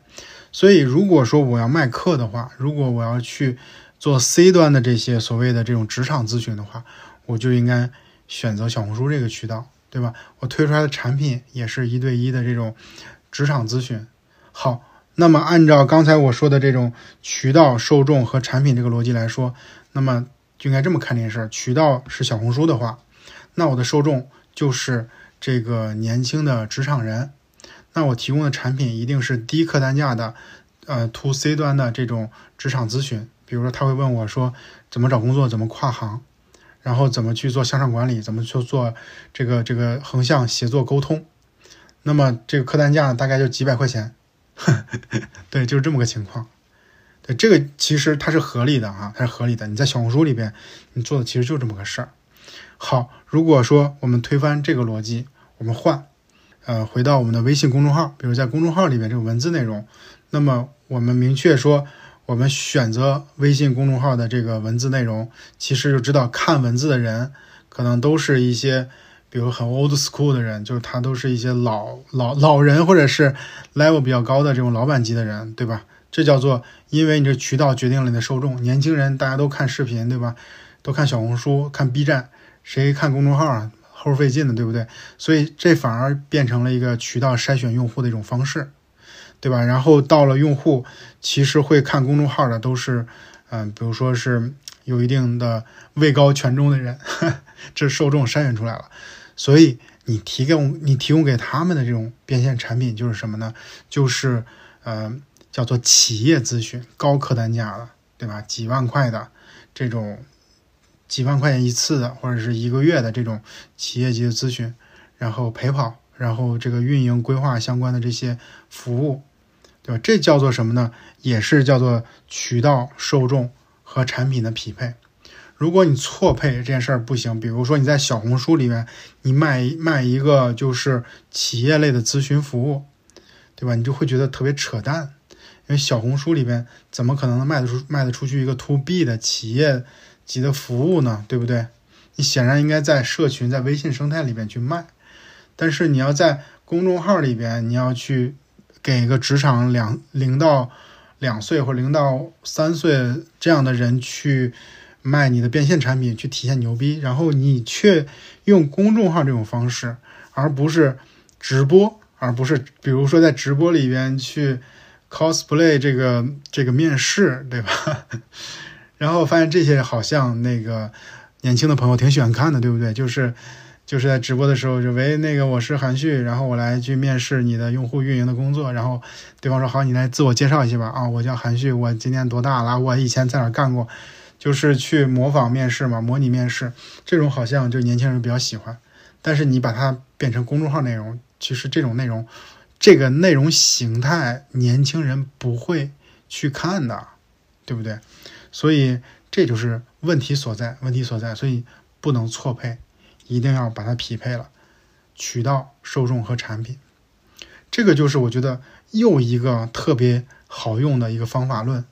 所以如果说我要卖课的话，如果我要去做 C 端的这些所谓的这种职场咨询的话，我就应该选择小红书这个渠道，对吧？我推出来的产品也是一对一的这种职场咨询。好。那么，按照刚才我说的这种渠道、受众和产品这个逻辑来说，那么就应该这么看这件事儿：渠道是小红书的话，那我的受众就是这个年轻的职场人，那我提供的产品一定是低客单价的，呃，to C 端的这种职场咨询。比如说，他会问我说怎么找工作，怎么跨行，然后怎么去做向上管理，怎么去做这个这个横向协作沟通。那么这个客单价大概就几百块钱。对，就是这么个情况。对，这个其实它是合理的啊，它是合理的。你在小红书里边，你做的其实就这么个事儿。好，如果说我们推翻这个逻辑，我们换，呃，回到我们的微信公众号，比如在公众号里边这个文字内容，那么我们明确说，我们选择微信公众号的这个文字内容，其实就知道看文字的人可能都是一些。比如很 old school 的人，就是他都是一些老老老人，或者是 level 比较高的这种老板级的人，对吧？这叫做因为你这渠道决定了你的受众。年轻人大家都看视频，对吧？都看小红书、看 B 站，谁看公众号啊？齁费劲的，对不对？所以这反而变成了一个渠道筛选用户的一种方式，对吧？然后到了用户，其实会看公众号的都是，嗯，比如说是有一定的位高权重的人，这受众筛选出来了。所以你提供你提供给他们的这种变现产品就是什么呢？就是呃叫做企业咨询，高客单价的，对吧？几万块的这种几万块钱一次的，或者是一个月的这种企业级的咨询，然后陪跑，然后这个运营规划相关的这些服务，对吧？这叫做什么呢？也是叫做渠道、受众和产品的匹配。如果你错配这件事儿不行，比如说你在小红书里面你卖卖一个就是企业类的咨询服务，对吧？你就会觉得特别扯淡，因为小红书里边怎么可能卖得出卖得出去一个 to B 的企业级的服务呢？对不对？你显然应该在社群在微信生态里边去卖，但是你要在公众号里边，你要去给一个职场两零到两岁或零到三岁这样的人去。卖你的变现产品去体现牛逼，然后你却用公众号这种方式，而不是直播，而不是比如说在直播里边去 cosplay 这个这个面试，对吧？然后发现这些好像那个年轻的朋友挺喜欢看的，对不对？就是就是在直播的时候就喂那个我是韩旭，然后我来去面试你的用户运营的工作，然后对方说好，你来自我介绍一下吧。啊，我叫韩旭，我今年多大了？我以前在哪干过？就是去模仿面试嘛，模拟面试，这种好像就年轻人比较喜欢。但是你把它变成公众号内容，其实这种内容，这个内容形态，年轻人不会去看的，对不对？所以这就是问题所在，问题所在。所以不能错配，一定要把它匹配了，渠道、受众和产品。这个就是我觉得又一个特别好用的一个方法论。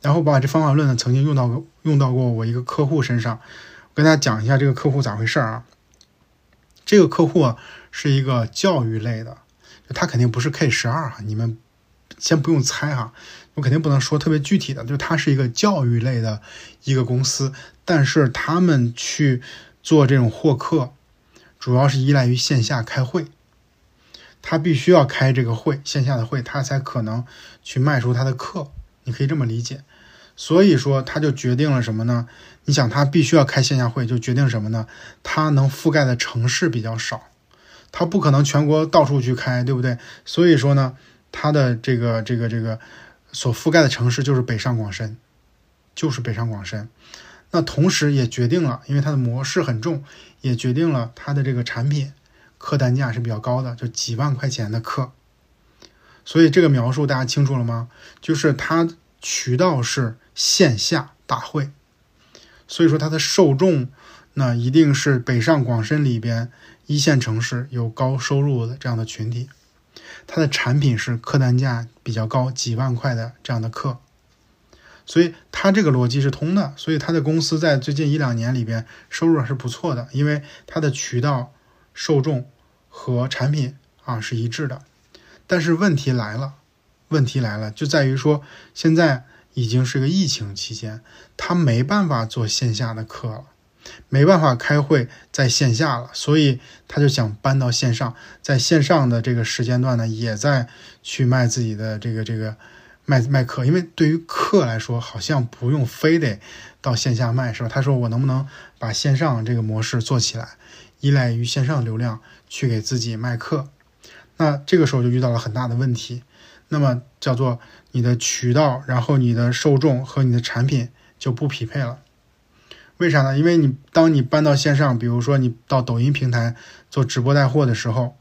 然后把这方法论呢，曾经用到过，用到过我一个客户身上。我跟大家讲一下这个客户咋回事儿啊？这个客户是一个教育类的，他肯定不是 K 十二哈，你们先不用猜哈，我肯定不能说特别具体的，就他是一个教育类的一个公司，但是他们去做这种获客，主要是依赖于线下开会，他必须要开这个会，线下的会，他才可能去卖出他的课。你可以这么理解，所以说他就决定了什么呢？你想他必须要开线下会，就决定什么呢？他能覆盖的城市比较少，他不可能全国到处去开，对不对？所以说呢，他的这个这个这个所覆盖的城市就是北上广深，就是北上广深。那同时也决定了，因为它的模式很重，也决定了它的这个产品客单价是比较高的，就几万块钱的课。所以这个描述大家清楚了吗？就是它渠道是线下大会，所以说它的受众那一定是北上广深里边一线城市有高收入的这样的群体。它的产品是客单价比较高，几万块的这样的课，所以它这个逻辑是通的。所以它的公司在最近一两年里边收入还是不错的，因为它的渠道、受众和产品啊是一致的。但是问题来了，问题来了，就在于说现在已经是个疫情期间，他没办法做线下的课了，没办法开会在线下了，所以他就想搬到线上，在线上的这个时间段呢，也在去卖自己的这个这个卖卖课，因为对于课来说，好像不用非得到线下卖，是吧？他说我能不能把线上这个模式做起来，依赖于线上流量去给自己卖课。那这个时候就遇到了很大的问题，那么叫做你的渠道，然后你的受众和你的产品就不匹配了。为啥呢？因为你当你搬到线上，比如说你到抖音平台做直播带货的时候，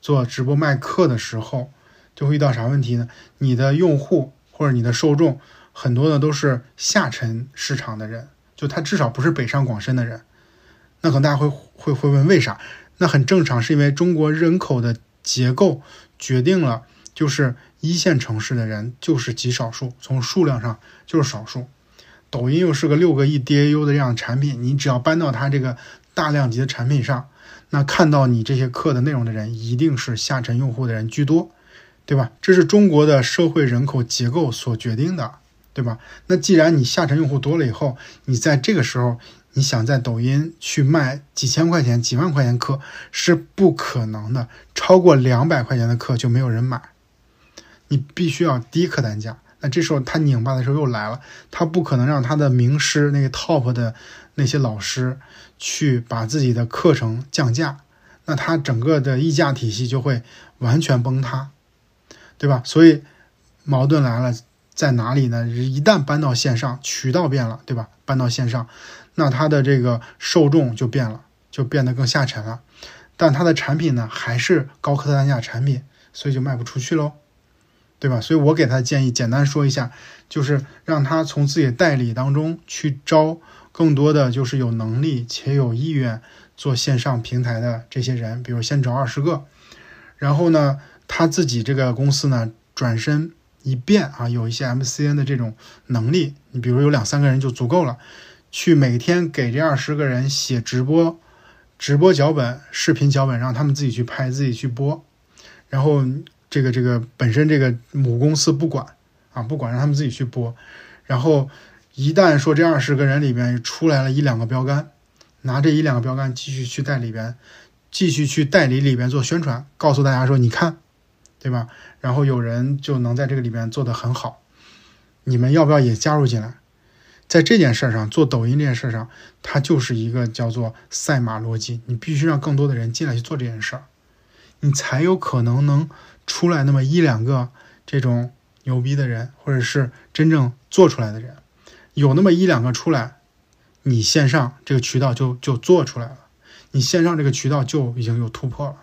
做直播卖课的时候，就会遇到啥问题呢？你的用户或者你的受众很多的都是下沉市场的人，就他至少不是北上广深的人。那可能大家会会会问为啥？那很正常，是因为中国人口的。结构决定了，就是一线城市的人就是极少数，从数量上就是少数。抖音又是个六个亿 DAU 的这样的产品，你只要搬到它这个大量级的产品上，那看到你这些课的内容的人，一定是下沉用户的人居多，对吧？这是中国的社会人口结构所决定的，对吧？那既然你下沉用户多了以后，你在这个时候。你想在抖音去卖几千块钱、几万块钱课是不可能的，超过两百块钱的课就没有人买。你必须要低客单价。那这时候他拧巴的时候又来了，他不可能让他的名师那个 top 的那些老师去把自己的课程降价，那他整个的溢价体系就会完全崩塌，对吧？所以矛盾来了在哪里呢？一旦搬到线上，渠道变了，对吧？搬到线上。那它的这个受众就变了，就变得更下沉了，但它的产品呢还是高客单价产品，所以就卖不出去喽，对吧？所以我给他建议，简单说一下，就是让他从自己代理当中去招更多的就是有能力且有意愿做线上平台的这些人，比如先找二十个，然后呢，他自己这个公司呢转身一变啊，有一些 MCN 的这种能力，你比如有两三个人就足够了，去每天给这二十个人写直播、直播脚本、视频脚本，让他们自己去拍、自己去播，然后。这个这个本身这个母公司不管啊，不管让他们自己去播，然后一旦说这二十个人里边出来了一两个标杆，拿这一两个标杆继续去代里边，继续去代理里边做宣传，告诉大家说你看，对吧？然后有人就能在这个里边做得很好，你们要不要也加入进来？在这件事上做抖音这件事上，它就是一个叫做赛马逻辑，你必须让更多的人进来去做这件事儿，你才有可能能。出来那么一两个这种牛逼的人，或者是真正做出来的人，有那么一两个出来，你线上这个渠道就就做出来了，你线上这个渠道就已经有突破了，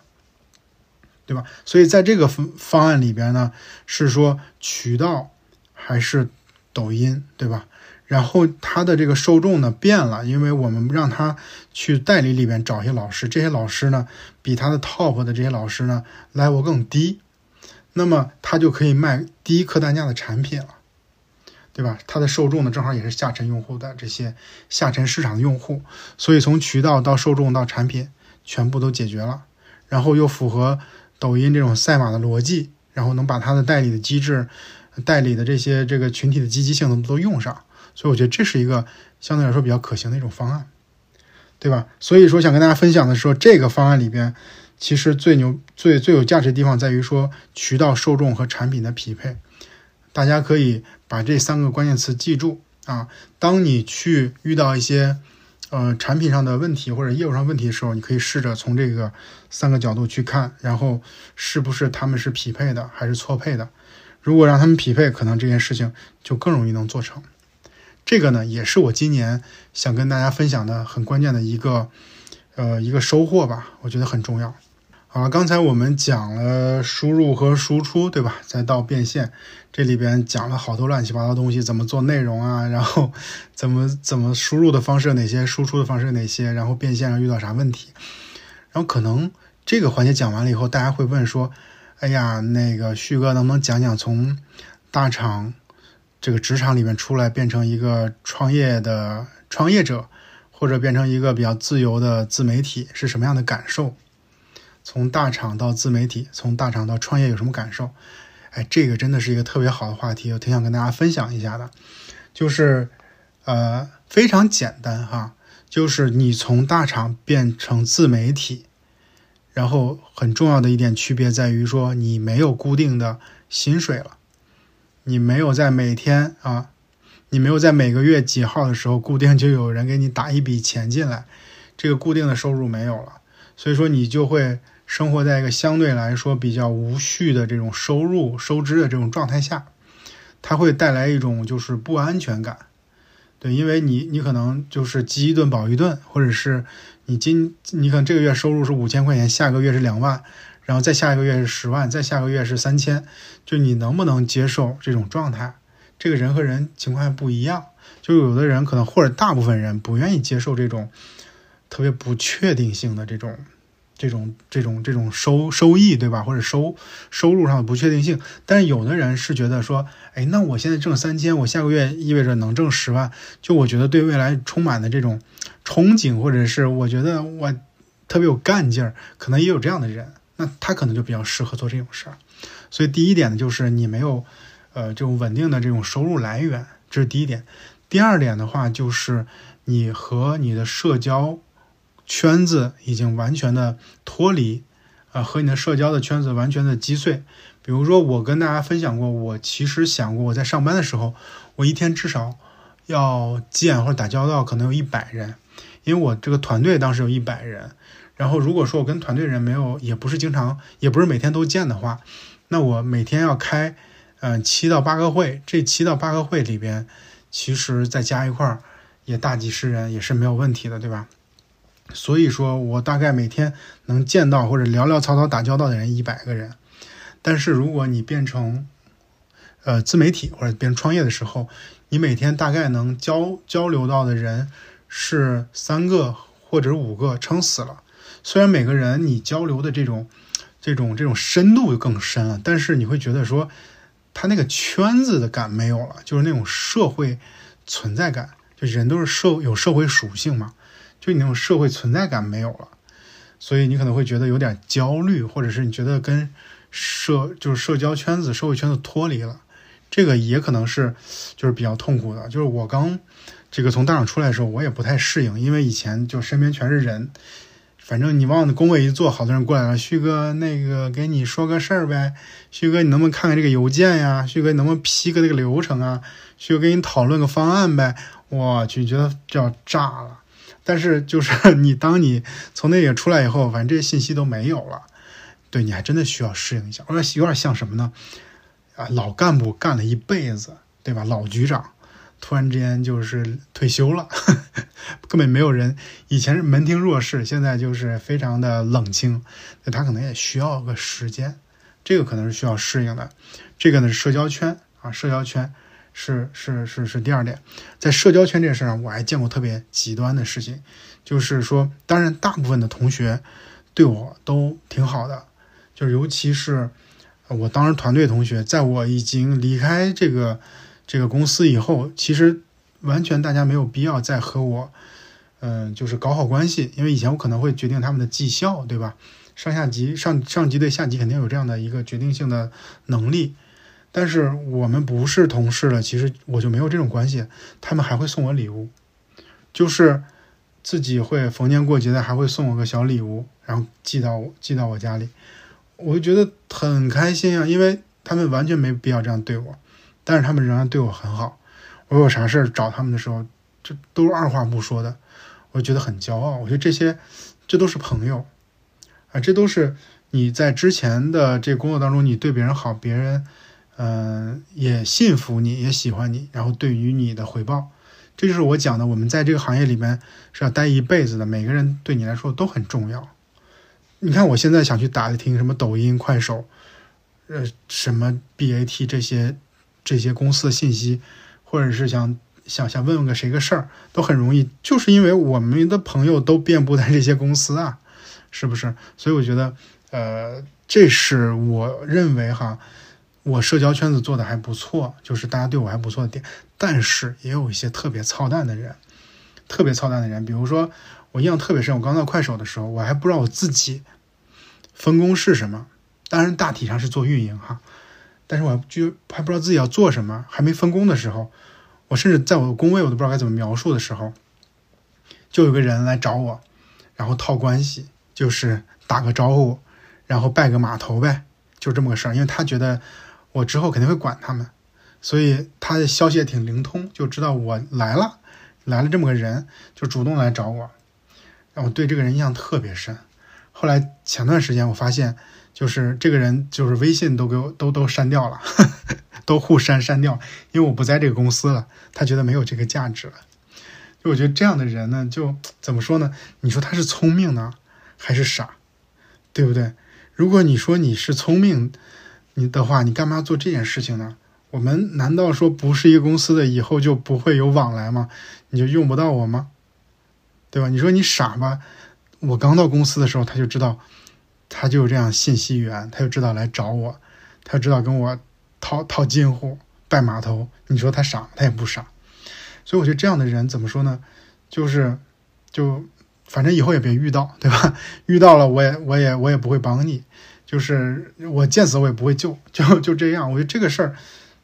对吧？所以在这个方方案里边呢，是说渠道还是抖音，对吧？然后它的这个受众呢变了，因为我们让他去代理里边找一些老师，这些老师呢比他的 top 的这些老师呢 level 更低。那么他就可以卖低客单价的产品了，对吧？它的受众呢，正好也是下沉用户的这些下沉市场的用户，所以从渠道到受众到产品全部都解决了，然后又符合抖音这种赛马的逻辑，然后能把它的代理的机制、代理的这些这个群体的积极性能都用上，所以我觉得这是一个相对来说比较可行的一种方案，对吧？所以说想跟大家分享的说，这个方案里边。其实最牛、最最有价值的地方在于说渠道、受众和产品的匹配。大家可以把这三个关键词记住啊。当你去遇到一些呃产品上的问题或者业务上问题的时候，你可以试着从这个三个角度去看，然后是不是他们是匹配的还是错配的。如果让他们匹配，可能这件事情就更容易能做成。这个呢，也是我今年想跟大家分享的很关键的一个呃一个收获吧，我觉得很重要。好，刚才我们讲了输入和输出，对吧？再到变现，这里边讲了好多乱七八糟东西，怎么做内容啊？然后怎么怎么输入的方式哪些，输出的方式哪些？然后变现上遇到啥问题？然后可能这个环节讲完了以后，大家会问说：“哎呀，那个旭哥能不能讲讲从大厂这个职场里面出来，变成一个创业的创业者，或者变成一个比较自由的自媒体是什么样的感受？”从大厂到自媒体，从大厂到创业有什么感受？哎，这个真的是一个特别好的话题，我挺想跟大家分享一下的。就是，呃，非常简单哈，就是你从大厂变成自媒体，然后很重要的一点区别在于说，你没有固定的薪水了，你没有在每天啊，你没有在每个月几号的时候固定就有人给你打一笔钱进来，这个固定的收入没有了，所以说你就会。生活在一个相对来说比较无序的这种收入收支的这种状态下，它会带来一种就是不安全感，对，因为你你可能就是饥一顿饱一顿，或者是你今你可能这个月收入是五千块钱，下个月是两万，然后再下一个月是十万，再下个月是三千，就你能不能接受这种状态？这个人和人情况不一样，就有的人可能或者大部分人不愿意接受这种特别不确定性的这种。这种这种这种收收益，对吧？或者收收入上的不确定性，但是有的人是觉得说，哎，那我现在挣三千，我下个月意味着能挣十万，就我觉得对未来充满的这种憧憬，或者是我觉得我特别有干劲儿，可能也有这样的人，那他可能就比较适合做这种事儿。所以第一点呢，就是你没有呃这种稳定的这种收入来源，这是第一点。第二点的话，就是你和你的社交。圈子已经完全的脱离，啊，和你的社交的圈子完全的击碎。比如说，我跟大家分享过，我其实想过，我在上班的时候，我一天至少要见或者打交道可能有一百人，因为我这个团队当时有一百人。然后，如果说我跟团队人没有，也不是经常，也不是每天都见的话，那我每天要开，嗯，七到八个会。这七到八个会里边，其实再加一块儿，也大几十人也是没有问题的，对吧？所以说我大概每天能见到或者聊聊、草草打交道的人一百个人，但是如果你变成呃自媒体或者别人创业的时候，你每天大概能交交流到的人是三个或者五个，撑死了。虽然每个人你交流的这种这种这种深度就更深了，但是你会觉得说他那个圈子的感没有了，就是那种社会存在感，就人都是社有社会属性嘛，就你那种社会存在感没有了，所以你可能会觉得有点焦虑，或者是你觉得跟社就是社交圈子、社会圈子脱离了，这个也可能是就是比较痛苦的。就是我刚这个从大厂出来的时候，我也不太适应，因为以前就身边全是人。反正你往那工位一坐，好多人过来了。旭哥，那个给你说个事儿呗。旭哥，你能不能看看这个邮件呀？旭哥，能不能批个这个流程啊？旭哥，跟你讨论个方案呗。我去，觉得就要炸了。但是就是 你，当你从那里出来以后，反正这些信息都没有了。对，你还真的需要适应一下。我说有点像什么呢？啊，老干部干了一辈子，对吧？老局长。突然之间就是退休了，根本没有人。以前是门庭若市，现在就是非常的冷清。他可能也需要个时间，这个可能是需要适应的。这个呢是社交圈啊，社交圈是是是是第二点。在社交圈这事上，我还见过特别极端的事情，就是说，当然大部分的同学对我都挺好的，就是尤其是我当时团队同学，在我已经离开这个。这个公司以后，其实完全大家没有必要再和我，嗯，就是搞好关系，因为以前我可能会决定他们的绩效，对吧？上下级上上级对下级肯定有这样的一个决定性的能力，但是我们不是同事了，其实我就没有这种关系。他们还会送我礼物，就是自己会逢年过节的还会送我个小礼物，然后寄到我寄到我家里，我就觉得很开心啊，因为他们完全没必要这样对我。但是他们仍然对我很好，我有啥事儿找他们的时候，这都是二话不说的，我觉得很骄傲。我觉得这些，这都是朋友，啊，这都是你在之前的这工作当中，你对别人好，别人，嗯，也信服你，也喜欢你，然后对于你的回报，这就是我讲的，我们在这个行业里面是要待一辈子的，每个人对你来说都很重要。你看，我现在想去打听什么抖音、快手，呃，什么 BAT 这些。这些公司的信息，或者是想想想问问个谁个事儿，都很容易，就是因为我们的朋友都遍布在这些公司啊，是不是？所以我觉得，呃，这是我认为哈，我社交圈子做的还不错，就是大家对我还不错的点。但是也有一些特别操蛋的人，特别操蛋的人，比如说我印象特别深，我刚到快手的时候，我还不知道我自己分工是什么，当然大体上是做运营哈。但是我就还不知道自己要做什么，还没分工的时候，我甚至在我的工位我都不知道该怎么描述的时候，就有个人来找我，然后套关系，就是打个招呼，然后拜个码头呗，就这么个事儿。因为他觉得我之后肯定会管他们，所以他的消息也挺灵通，就知道我来了，来了这么个人，就主动来找我，让我对这个人印象特别深。后来前段时间我发现。就是这个人，就是微信都给我都都删掉了，都互删删掉，因为我不在这个公司了，他觉得没有这个价值了。就我觉得这样的人呢，就怎么说呢？你说他是聪明呢，还是傻，对不对？如果你说你是聪明，你的话，你干嘛做这件事情呢？我们难道说不是一个公司的，以后就不会有往来吗？你就用不到我吗？对吧？你说你傻吧？我刚到公司的时候，他就知道。他就这样信息源，他就知道来找我，他知道跟我套套近乎、拜码头。你说他傻，他也不傻。所以我觉得这样的人怎么说呢？就是，就反正以后也别遇到，对吧？遇到了，我也我也我也不会帮你，就是我见死我也不会救，就就这样。我觉得这个事儿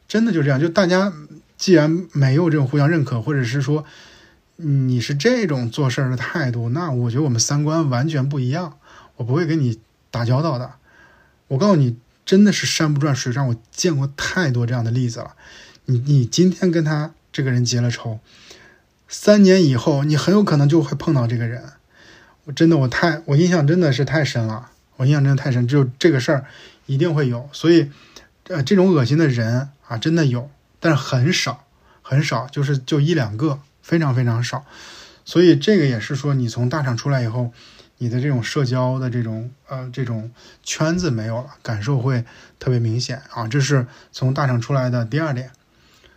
真的就这样。就大家既然没有这种互相认可，或者是说你是这种做事儿的态度，那我觉得我们三观完全不一样。我不会跟你。打交道的，我告诉你，真的是山不转水转，我见过太多这样的例子了。你你今天跟他这个人结了仇，三年以后你很有可能就会碰到这个人。我真的我太我印象真的是太深了，我印象真的太深，就这个事儿一定会有。所以，呃，这种恶心的人啊，真的有，但是很少很少，就是就一两个，非常非常少。所以这个也是说，你从大厂出来以后。你的这种社交的这种呃这种圈子没有了，感受会特别明显啊。这是从大厂出来的第二点，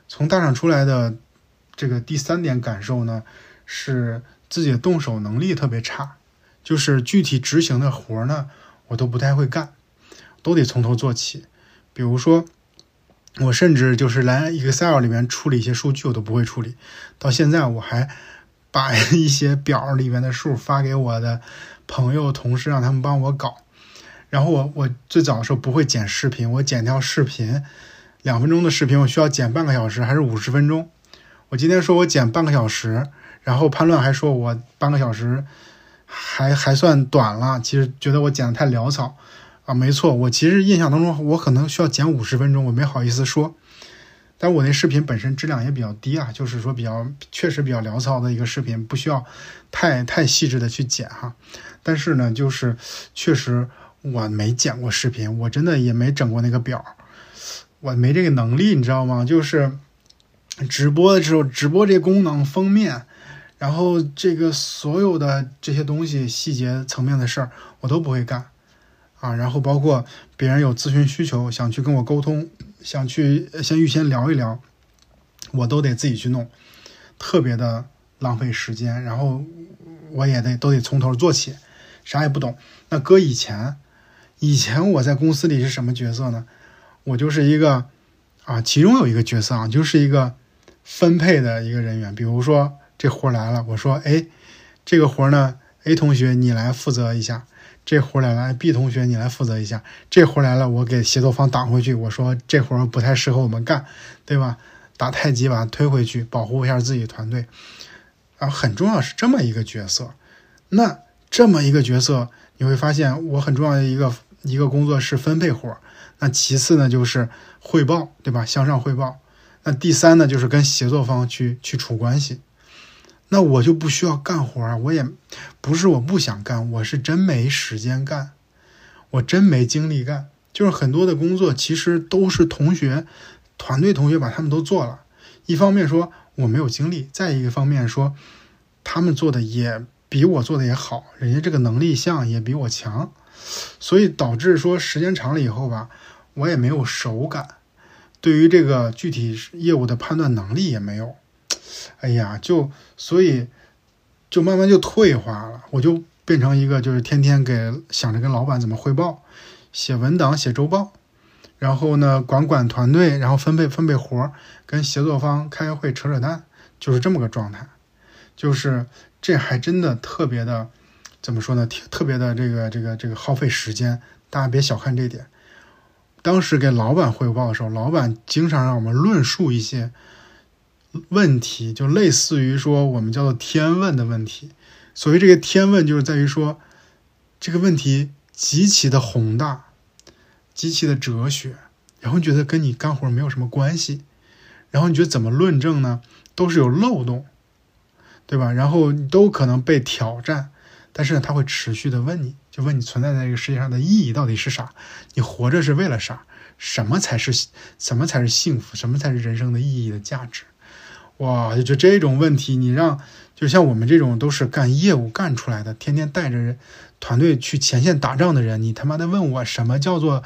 从大厂出来的这个第三点感受呢，是自己的动手能力特别差，就是具体执行的活儿呢，我都不太会干，都得从头做起。比如说，我甚至就是来 Excel 里面处理一些数据，我都不会处理。到现在我还把一些表里面的数发给我的朋友、同事，让他们帮我搞。然后我我最早的时候不会剪视频，我剪条视频，两分钟的视频，我需要剪半个小时还是五十分钟？我今天说我剪半个小时，然后潘乱还说我半个小时还还算短了，其实觉得我剪的太潦草。啊，没错，我其实印象当中，我可能需要剪五十分钟，我没好意思说。但我那视频本身质量也比较低啊，就是说比较确实比较潦草的一个视频，不需要太太细致的去剪哈。但是呢，就是确实我没剪过视频，我真的也没整过那个表，我没这个能力，你知道吗？就是直播的时候，直播这功能、封面，然后这个所有的这些东西细节层面的事儿，我都不会干。啊，然后包括别人有咨询需求，想去跟我沟通，想去先预先聊一聊，我都得自己去弄，特别的浪费时间。然后我也得都得从头做起，啥也不懂。那搁以前，以前我在公司里是什么角色呢？我就是一个啊，其中有一个角色啊，就是一个分配的一个人员。比如说这活来了，我说，哎，这个活呢，A 同学你来负责一下。这活来了，B 同学你来负责一下。这活来了，我给协作方挡回去。我说这活不太适合我们干，对吧？打太极把它推回去，保护一下自己团队。啊，很重要是这么一个角色。那这么一个角色，你会发现我很重要的一个一个工作是分配活。那其次呢就是汇报，对吧？向上汇报。那第三呢就是跟协作方去去处关系。那我就不需要干活啊！我也不是我不想干，我是真没时间干，我真没精力干。就是很多的工作其实都是同学、团队同学把他们都做了。一方面说我没有精力，再一个方面说他们做的也比我做的也好，人家这个能力项也比我强，所以导致说时间长了以后吧，我也没有手感，对于这个具体业务的判断能力也没有。哎呀，就所以就慢慢就退化了，我就变成一个就是天天给想着跟老板怎么汇报，写文档、写周报，然后呢管管团队，然后分配分配活儿，跟协作方开会扯扯淡，就是这么个状态。就是这还真的特别的，怎么说呢？特别的这个这个这个耗费时间，大家别小看这点。当时给老板汇报的时候，老板经常让我们论述一些。问题就类似于说我们叫做天问的问题，所谓这个天问就是在于说这个问题极其的宏大，极其的哲学，然后觉得跟你干活没有什么关系，然后你觉得怎么论证呢？都是有漏洞，对吧？然后都可能被挑战，但是呢，他会持续的问你，就问你存在在这个世界上的意义到底是啥？你活着是为了啥？什么才是什么才是幸福？什么才是人生的意义的价值？哇，就这种问题，你让就像我们这种都是干业务干出来的，天天带着团队去前线打仗的人，你他妈的问我什么叫做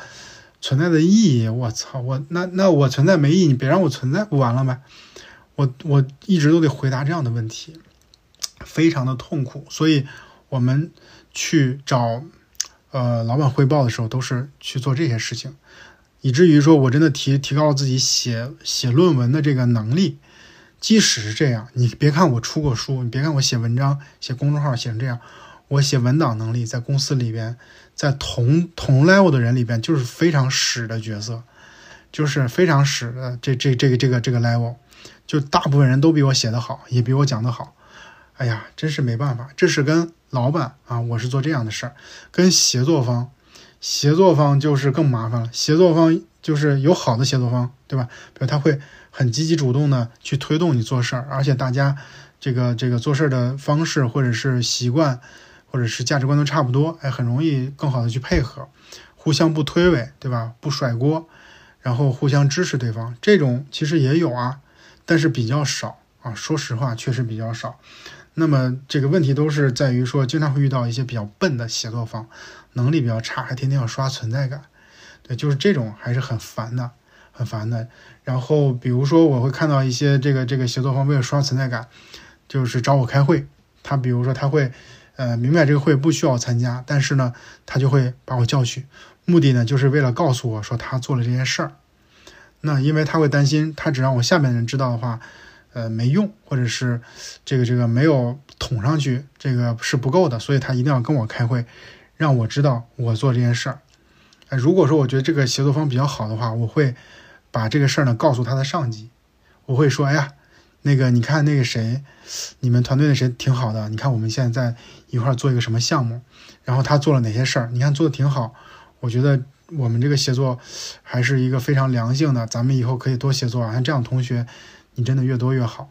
存在的意义？我操，我那那我存在没意义，你别让我存在不完了呗？我我一直都得回答这样的问题，非常的痛苦。所以我们去找呃老板汇报的时候，都是去做这些事情，以至于说我真的提提高了自己写写论文的这个能力。即使是这样，你别看我出过书，你别看我写文章、写公众号写成这样，我写文档能力在公司里边，在同同 level 的人里边就是非常屎的角色，就是非常屎的这这这个这个这个 level，就大部分人都比我写的好，也比我讲的好。哎呀，真是没办法，这是跟老板啊，我是做这样的事儿，跟协作方，协作方就是更麻烦了。协作方就是有好的协作方，对吧？比如他会。很积极主动的去推动你做事儿，而且大家这个这个做事儿的方式或者是习惯，或者是价值观都差不多，哎，很容易更好的去配合，互相不推诿，对吧？不甩锅，然后互相支持对方，这种其实也有啊，但是比较少啊。说实话，确实比较少。那么这个问题都是在于说，经常会遇到一些比较笨的协作方，能力比较差，还天天要刷存在感，对，就是这种还是很烦的，很烦的。然后比如说我会看到一些这个这个协作方为了刷存在感，就是找我开会，他比如说他会，呃，明白这个会不需要参加，但是呢，他就会把我叫去，目的呢就是为了告诉我说他做了这件事儿。那因为他会担心，他只让我下面的人知道的话。呃，没用，或者是这个这个没有捅上去，这个是不够的，所以他一定要跟我开会，让我知道我做这件事儿。哎，如果说我觉得这个协作方比较好的话，我会把这个事儿呢告诉他的上级，我会说，哎呀，那个你看那个谁，你们团队的谁挺好的，你看我们现在在一块儿做一个什么项目，然后他做了哪些事儿，你看做的挺好，我觉得我们这个协作还是一个非常良性的，咱们以后可以多协作啊，像这样同学。你真的越多越好，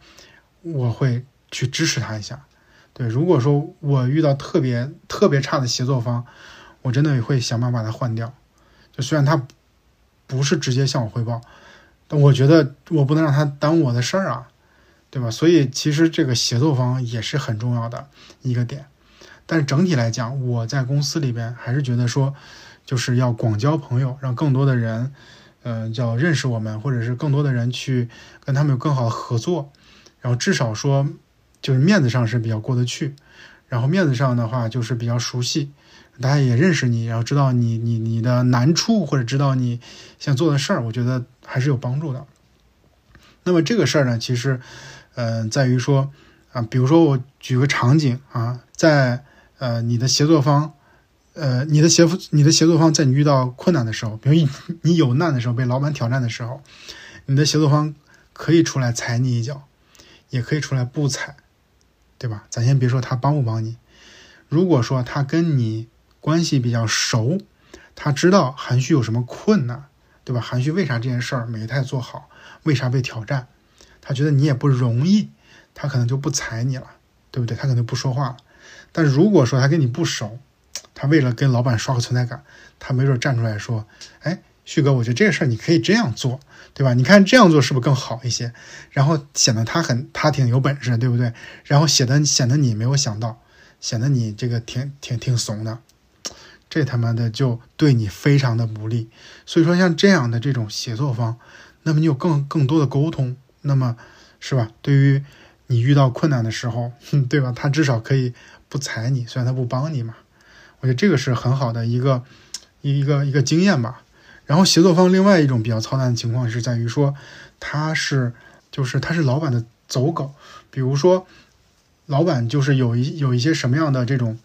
我会去支持他一下。对，如果说我遇到特别特别差的协作方，我真的会想办法把他换掉。就虽然他不是直接向我汇报，但我觉得我不能让他耽误我的事儿啊，对吧？所以其实这个协作方也是很重要的一个点。但是整体来讲，我在公司里边还是觉得说，就是要广交朋友，让更多的人。嗯，叫认识我们，或者是更多的人去跟他们有更好的合作，然后至少说就是面子上是比较过得去，然后面子上的话就是比较熟悉，大家也认识你，然后知道你你你的难处或者知道你想做的事儿，我觉得还是有帮助的。那么这个事儿呢，其实嗯，在于说啊，比如说我举个场景啊，在呃你的协作方。呃，你的协你的协作方在你遇到困难的时候，比如你有难的时候，被老板挑战的时候，你的协作方可以出来踩你一脚，也可以出来不踩，对吧？咱先别说他帮不帮你，如果说他跟你关系比较熟，他知道韩旭有什么困难，对吧？韩旭为啥这件事儿没太做好，为啥被挑战，他觉得你也不容易，他可能就不踩你了，对不对？他可能不说话了。但如果说他跟你不熟，他为了跟老板刷个存在感，他没准站出来说：“哎，旭哥，我觉得这个事儿你可以这样做，对吧？你看这样做是不是更好一些？然后显得他很他挺有本事，对不对？然后显得显得你没有想到，显得你这个挺挺挺怂的，这他妈的就对你非常的不利。所以说像这样的这种协作方，那么你有更更多的沟通，那么是吧？对于你遇到困难的时候，对吧？他至少可以不踩你，虽然他不帮你嘛。”我觉得这个是很好的一个一个一个经验吧。然后协作方另外一种比较操蛋的情况是在于说，他是就是他是老板的走狗。比如说，老板就是有一有一些什么样的这种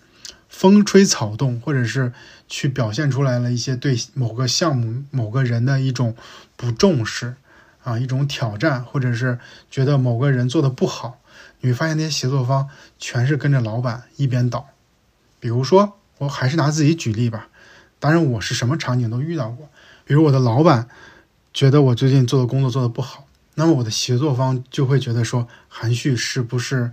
风吹草动，或者是去表现出来了一些对某个项目、某个人的一种不重视啊，一种挑战，或者是觉得某个人做的不好，你会发现那些协作方全是跟着老板一边倒。比如说。我还是拿自己举例吧，当然我是什么场景都遇到过。比如我的老板觉得我最近做的工作做的不好，那么我的协作方就会觉得说韩旭是不是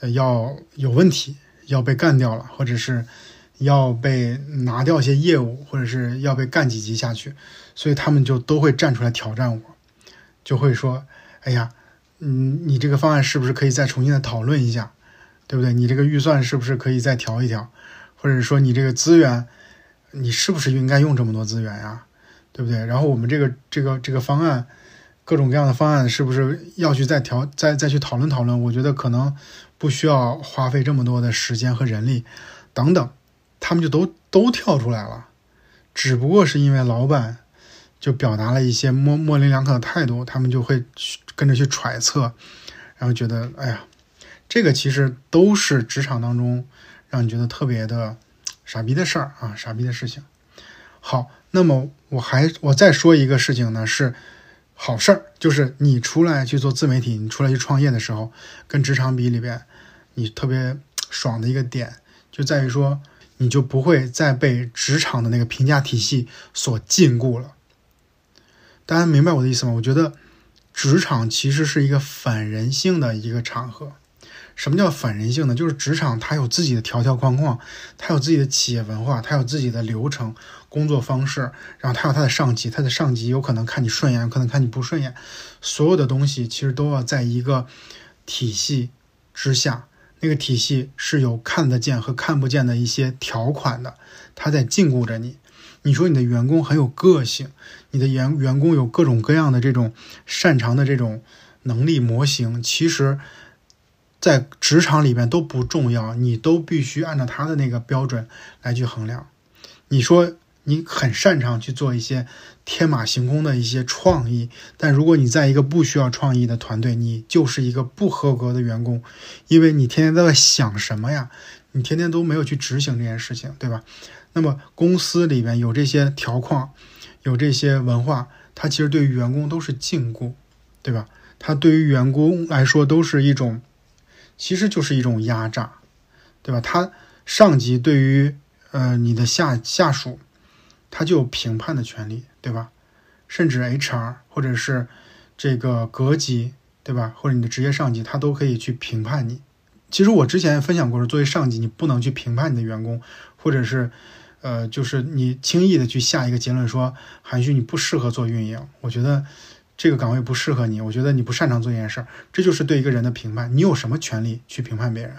呃要有问题，要被干掉了，或者是要被拿掉一些业务，或者是要被干几级下去，所以他们就都会站出来挑战我，就会说：“哎呀，嗯，你这个方案是不是可以再重新的讨论一下，对不对？你这个预算是不是可以再调一调？”或者说你这个资源，你是不是应该用这么多资源呀？对不对？然后我们这个这个这个方案，各种各样的方案，是不是要去再调、再再去讨论讨论？我觉得可能不需要花费这么多的时间和人力，等等，他们就都都跳出来了。只不过是因为老板就表达了一些模模棱两可的态度，他们就会去跟着去揣测，然后觉得，哎呀，这个其实都是职场当中。让你觉得特别的傻逼的事儿啊，傻逼的事情。好，那么我还我再说一个事情呢，是好事儿，就是你出来去做自媒体，你出来去创业的时候，跟职场比里边，你特别爽的一个点，就在于说，你就不会再被职场的那个评价体系所禁锢了。大家明白我的意思吗？我觉得职场其实是一个反人性的一个场合。什么叫反人性呢？就是职场它有自己的条条框框，它有自己的企业文化，它有自己的流程、工作方式，然后它有它的上级，它的上级有可能看你顺眼，有可能看你不顺眼，所有的东西其实都要在一个体系之下，那个体系是有看得见和看不见的一些条款的，它在禁锢着你。你说你的员工很有个性，你的员员工有各种各样的这种擅长的这种能力模型，其实，在职场里边都不重要，你都必须按照他的那个标准来去衡量。你说你很擅长去做一些天马行空的一些创意，但如果你在一个不需要创意的团队，你就是一个不合格的员工，因为你天天都在想什么呀？你天天都没有去执行这件事情，对吧？那么公司里边有这些条框，有这些文化，它其实对于员工都是禁锢，对吧？它对于员工来说都是一种，其实就是一种压榨，对吧？他上级对于呃你的下下属，他就有评判的权利，对吧？甚至 HR 或者是这个阁级，对吧？或者你的职业上级，他都可以去评判你。其实我之前分享过，作为上级，你不能去评判你的员工，或者是。呃，就是你轻易的去下一个结论说韩旭你不适合做运营，我觉得这个岗位不适合你，我觉得你不擅长做这件事儿，这就是对一个人的评判。你有什么权利去评判别人？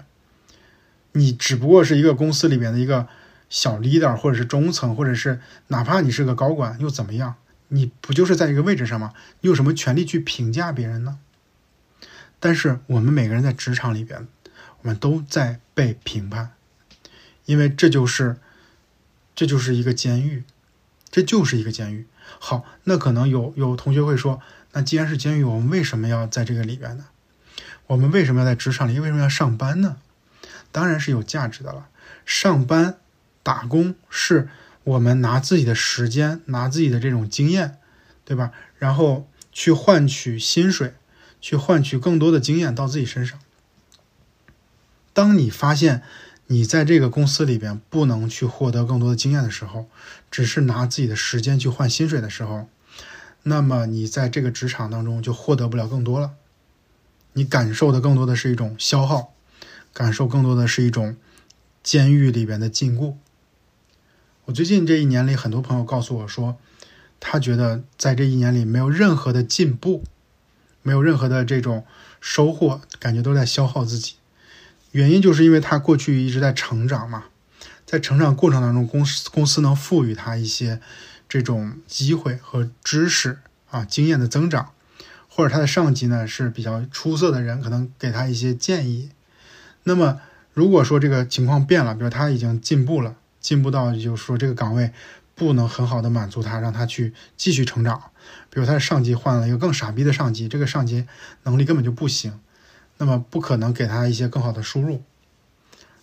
你只不过是一个公司里面的一个小 leader，或者是中层，或者是哪怕你是个高管又怎么样？你不就是在一个位置上吗？你有什么权利去评价别人呢？但是我们每个人在职场里边，我们都在被评判，因为这就是。这就是一个监狱，这就是一个监狱。好，那可能有有同学会说，那既然是监狱，我们为什么要在这个里边呢？我们为什么要在职场里？为什么要上班呢？当然是有价值的了。上班打工是我们拿自己的时间，拿自己的这种经验，对吧？然后去换取薪水，去换取更多的经验到自己身上。当你发现。你在这个公司里边不能去获得更多的经验的时候，只是拿自己的时间去换薪水的时候，那么你在这个职场当中就获得不了更多了。你感受的更多的是一种消耗，感受更多的是一种监狱里边的禁锢。最近这一年里，很多朋友告诉我说，他觉得在这一年里没有任何的进步，没有任何的这种收获，感觉都在消耗自己。原因就是因为他过去一直在成长嘛，在成长过程当中，公司公司能赋予他一些这种机会和知识啊经验的增长，或者他的上级呢是比较出色的人，可能给他一些建议。那么如果说这个情况变了，比如他已经进步了，进步到就是说这个岗位不能很好的满足他，让他去继续成长，比如他的上级换了一个更傻逼的上级，这个上级能力根本就不行。那么不可能给他一些更好的输入，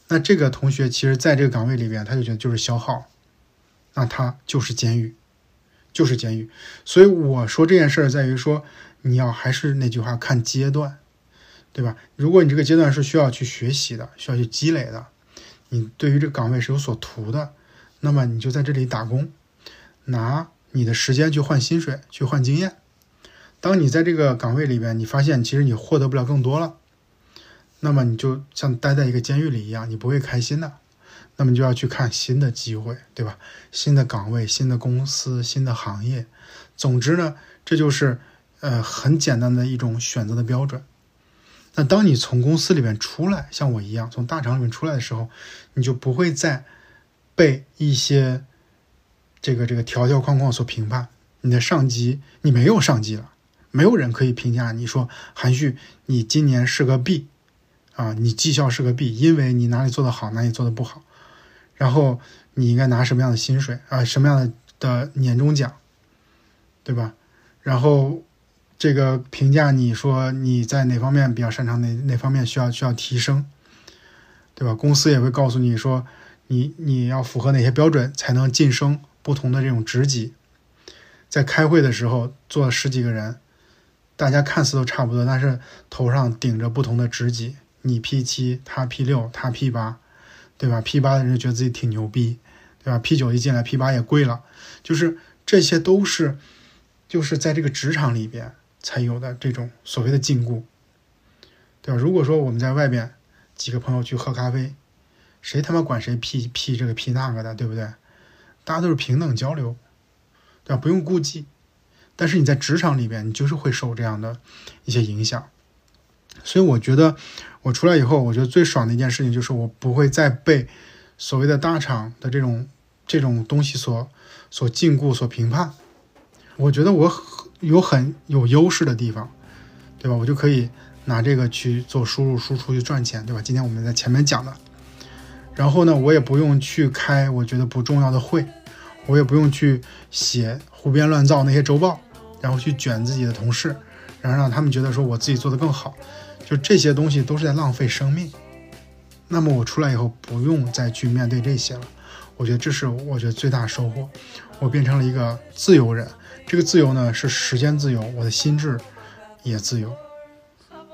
那这个同学其实在这个岗位里边，他就觉得就是消耗，那他就是监狱，就是监狱。所以我说这件事儿在于说，你要还是那句话，看阶段，对吧？如果你这个阶段是需要去学习的，需要去积累的，你对于这个岗位是有所图的，那么你就在这里打工，拿你的时间去换薪水，去换经验。当你在这个岗位里边，你发现其实你获得不了更多了。那么你就像待在一个监狱里一样，你不会开心的。那么你就要去看新的机会，对吧？新的岗位、新的公司、新的行业。总之呢，这就是呃很简单的一种选择的标准。那当你从公司里面出来，像我一样从大厂里面出来的时候，你就不会再被一些这个这个条条框框所评判。你的上级，你没有上级了，没有人可以评价你说韩旭，你今年是个 B。啊，你绩效是个 B，，因为你哪里做得好，哪里做得不好，然后你应该拿什么样的薪水啊，什么样的的年终奖，对吧？然后这个评价你说你在哪方面比较擅长，哪哪方面需要需要提升，对吧？公司也会告诉你说，你你要符合哪些标准才能晋升不同的这种职级。在开会的时候，坐十几个人，大家看似都差不多，但是头上顶着不同的职级。你 P 七，他 P 六，他 P 八，对吧？P 八的人觉得自己挺牛逼，对吧？P 九一进来，P 八也跪了，就是这些都是，就是在这个职场里边才有的这种所谓的禁锢，对吧？如果说我们在外边几个朋友去喝咖啡，谁他妈管谁 P P 这个 P 那个的，对不对？大家都是平等交流，对吧？不用顾忌。但是你在职场里边，你就是会受这样的一些影响。所以我觉得我出来以后，我觉得最爽的一件事情就是我不会再被所谓的大厂的这种这种东西所所禁锢、所评判。我觉得我有很有优势的地方，对吧？我就可以拿这个去做输入输出去赚钱，对吧？今天我们在前面讲的，然后呢，我也不用去开我觉得不重要的会，我也不用去写胡编乱造那些周报，然后去卷自己的同事，然后让他们觉得说我自己做的更好，就这些东西都是在浪费生命。那么我出来以后不用再去面对这些了，我觉得这是我觉得最大收获，我变成了一个自由人。这个自由呢，是时间自由，我的心智也自由。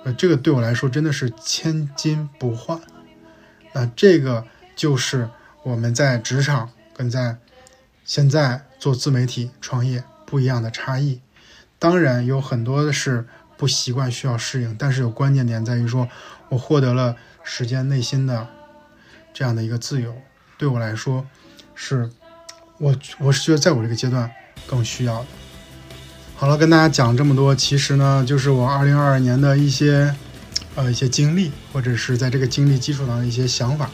呃，这个对我来说真的是千金不换。那这个就是我们在职场跟在现在做自媒体创业不一样的差异。当然有很多的是不习惯需要适应，但是有关键点在于说，我获得了时间内心的这样的一个自由，对我来说是，我我是觉得在我这个阶段更需要的。好了，跟大家讲这么多，其实呢，就是我二零二二年的一些，呃，一些经历，或者是在这个经历基础上的一些想法，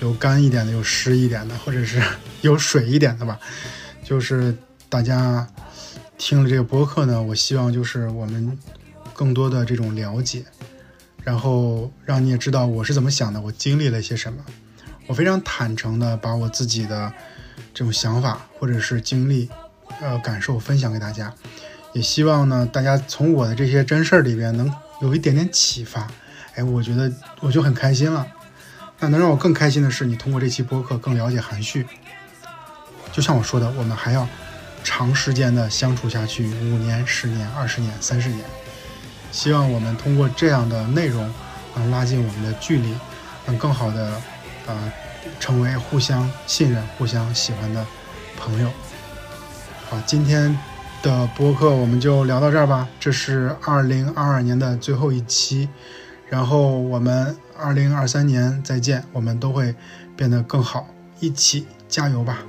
有干一点的，有湿一点的，或者是 有水一点的吧。就是大家听了这个播客呢，我希望就是我们更多的这种了解，然后让你也知道我是怎么想的，我经历了些什么。我非常坦诚的把我自己的这种想法或者是经历，呃，感受分享给大家。也希望呢，大家从我的这些真事儿里边能有一点点启发，哎，我觉得我就很开心了。那能让我更开心的是，你通过这期播客更了解韩旭。就像我说的，我们还要长时间的相处下去，五年、十年、二十年、三十年。希望我们通过这样的内容，能拉近我们的距离，能更好的呃成为互相信任、互相喜欢的朋友。好，今天。的播客我们就聊到这儿吧，这是二零二二年的最后一期，然后我们二零二三年再见，我们都会变得更好，一起加油吧。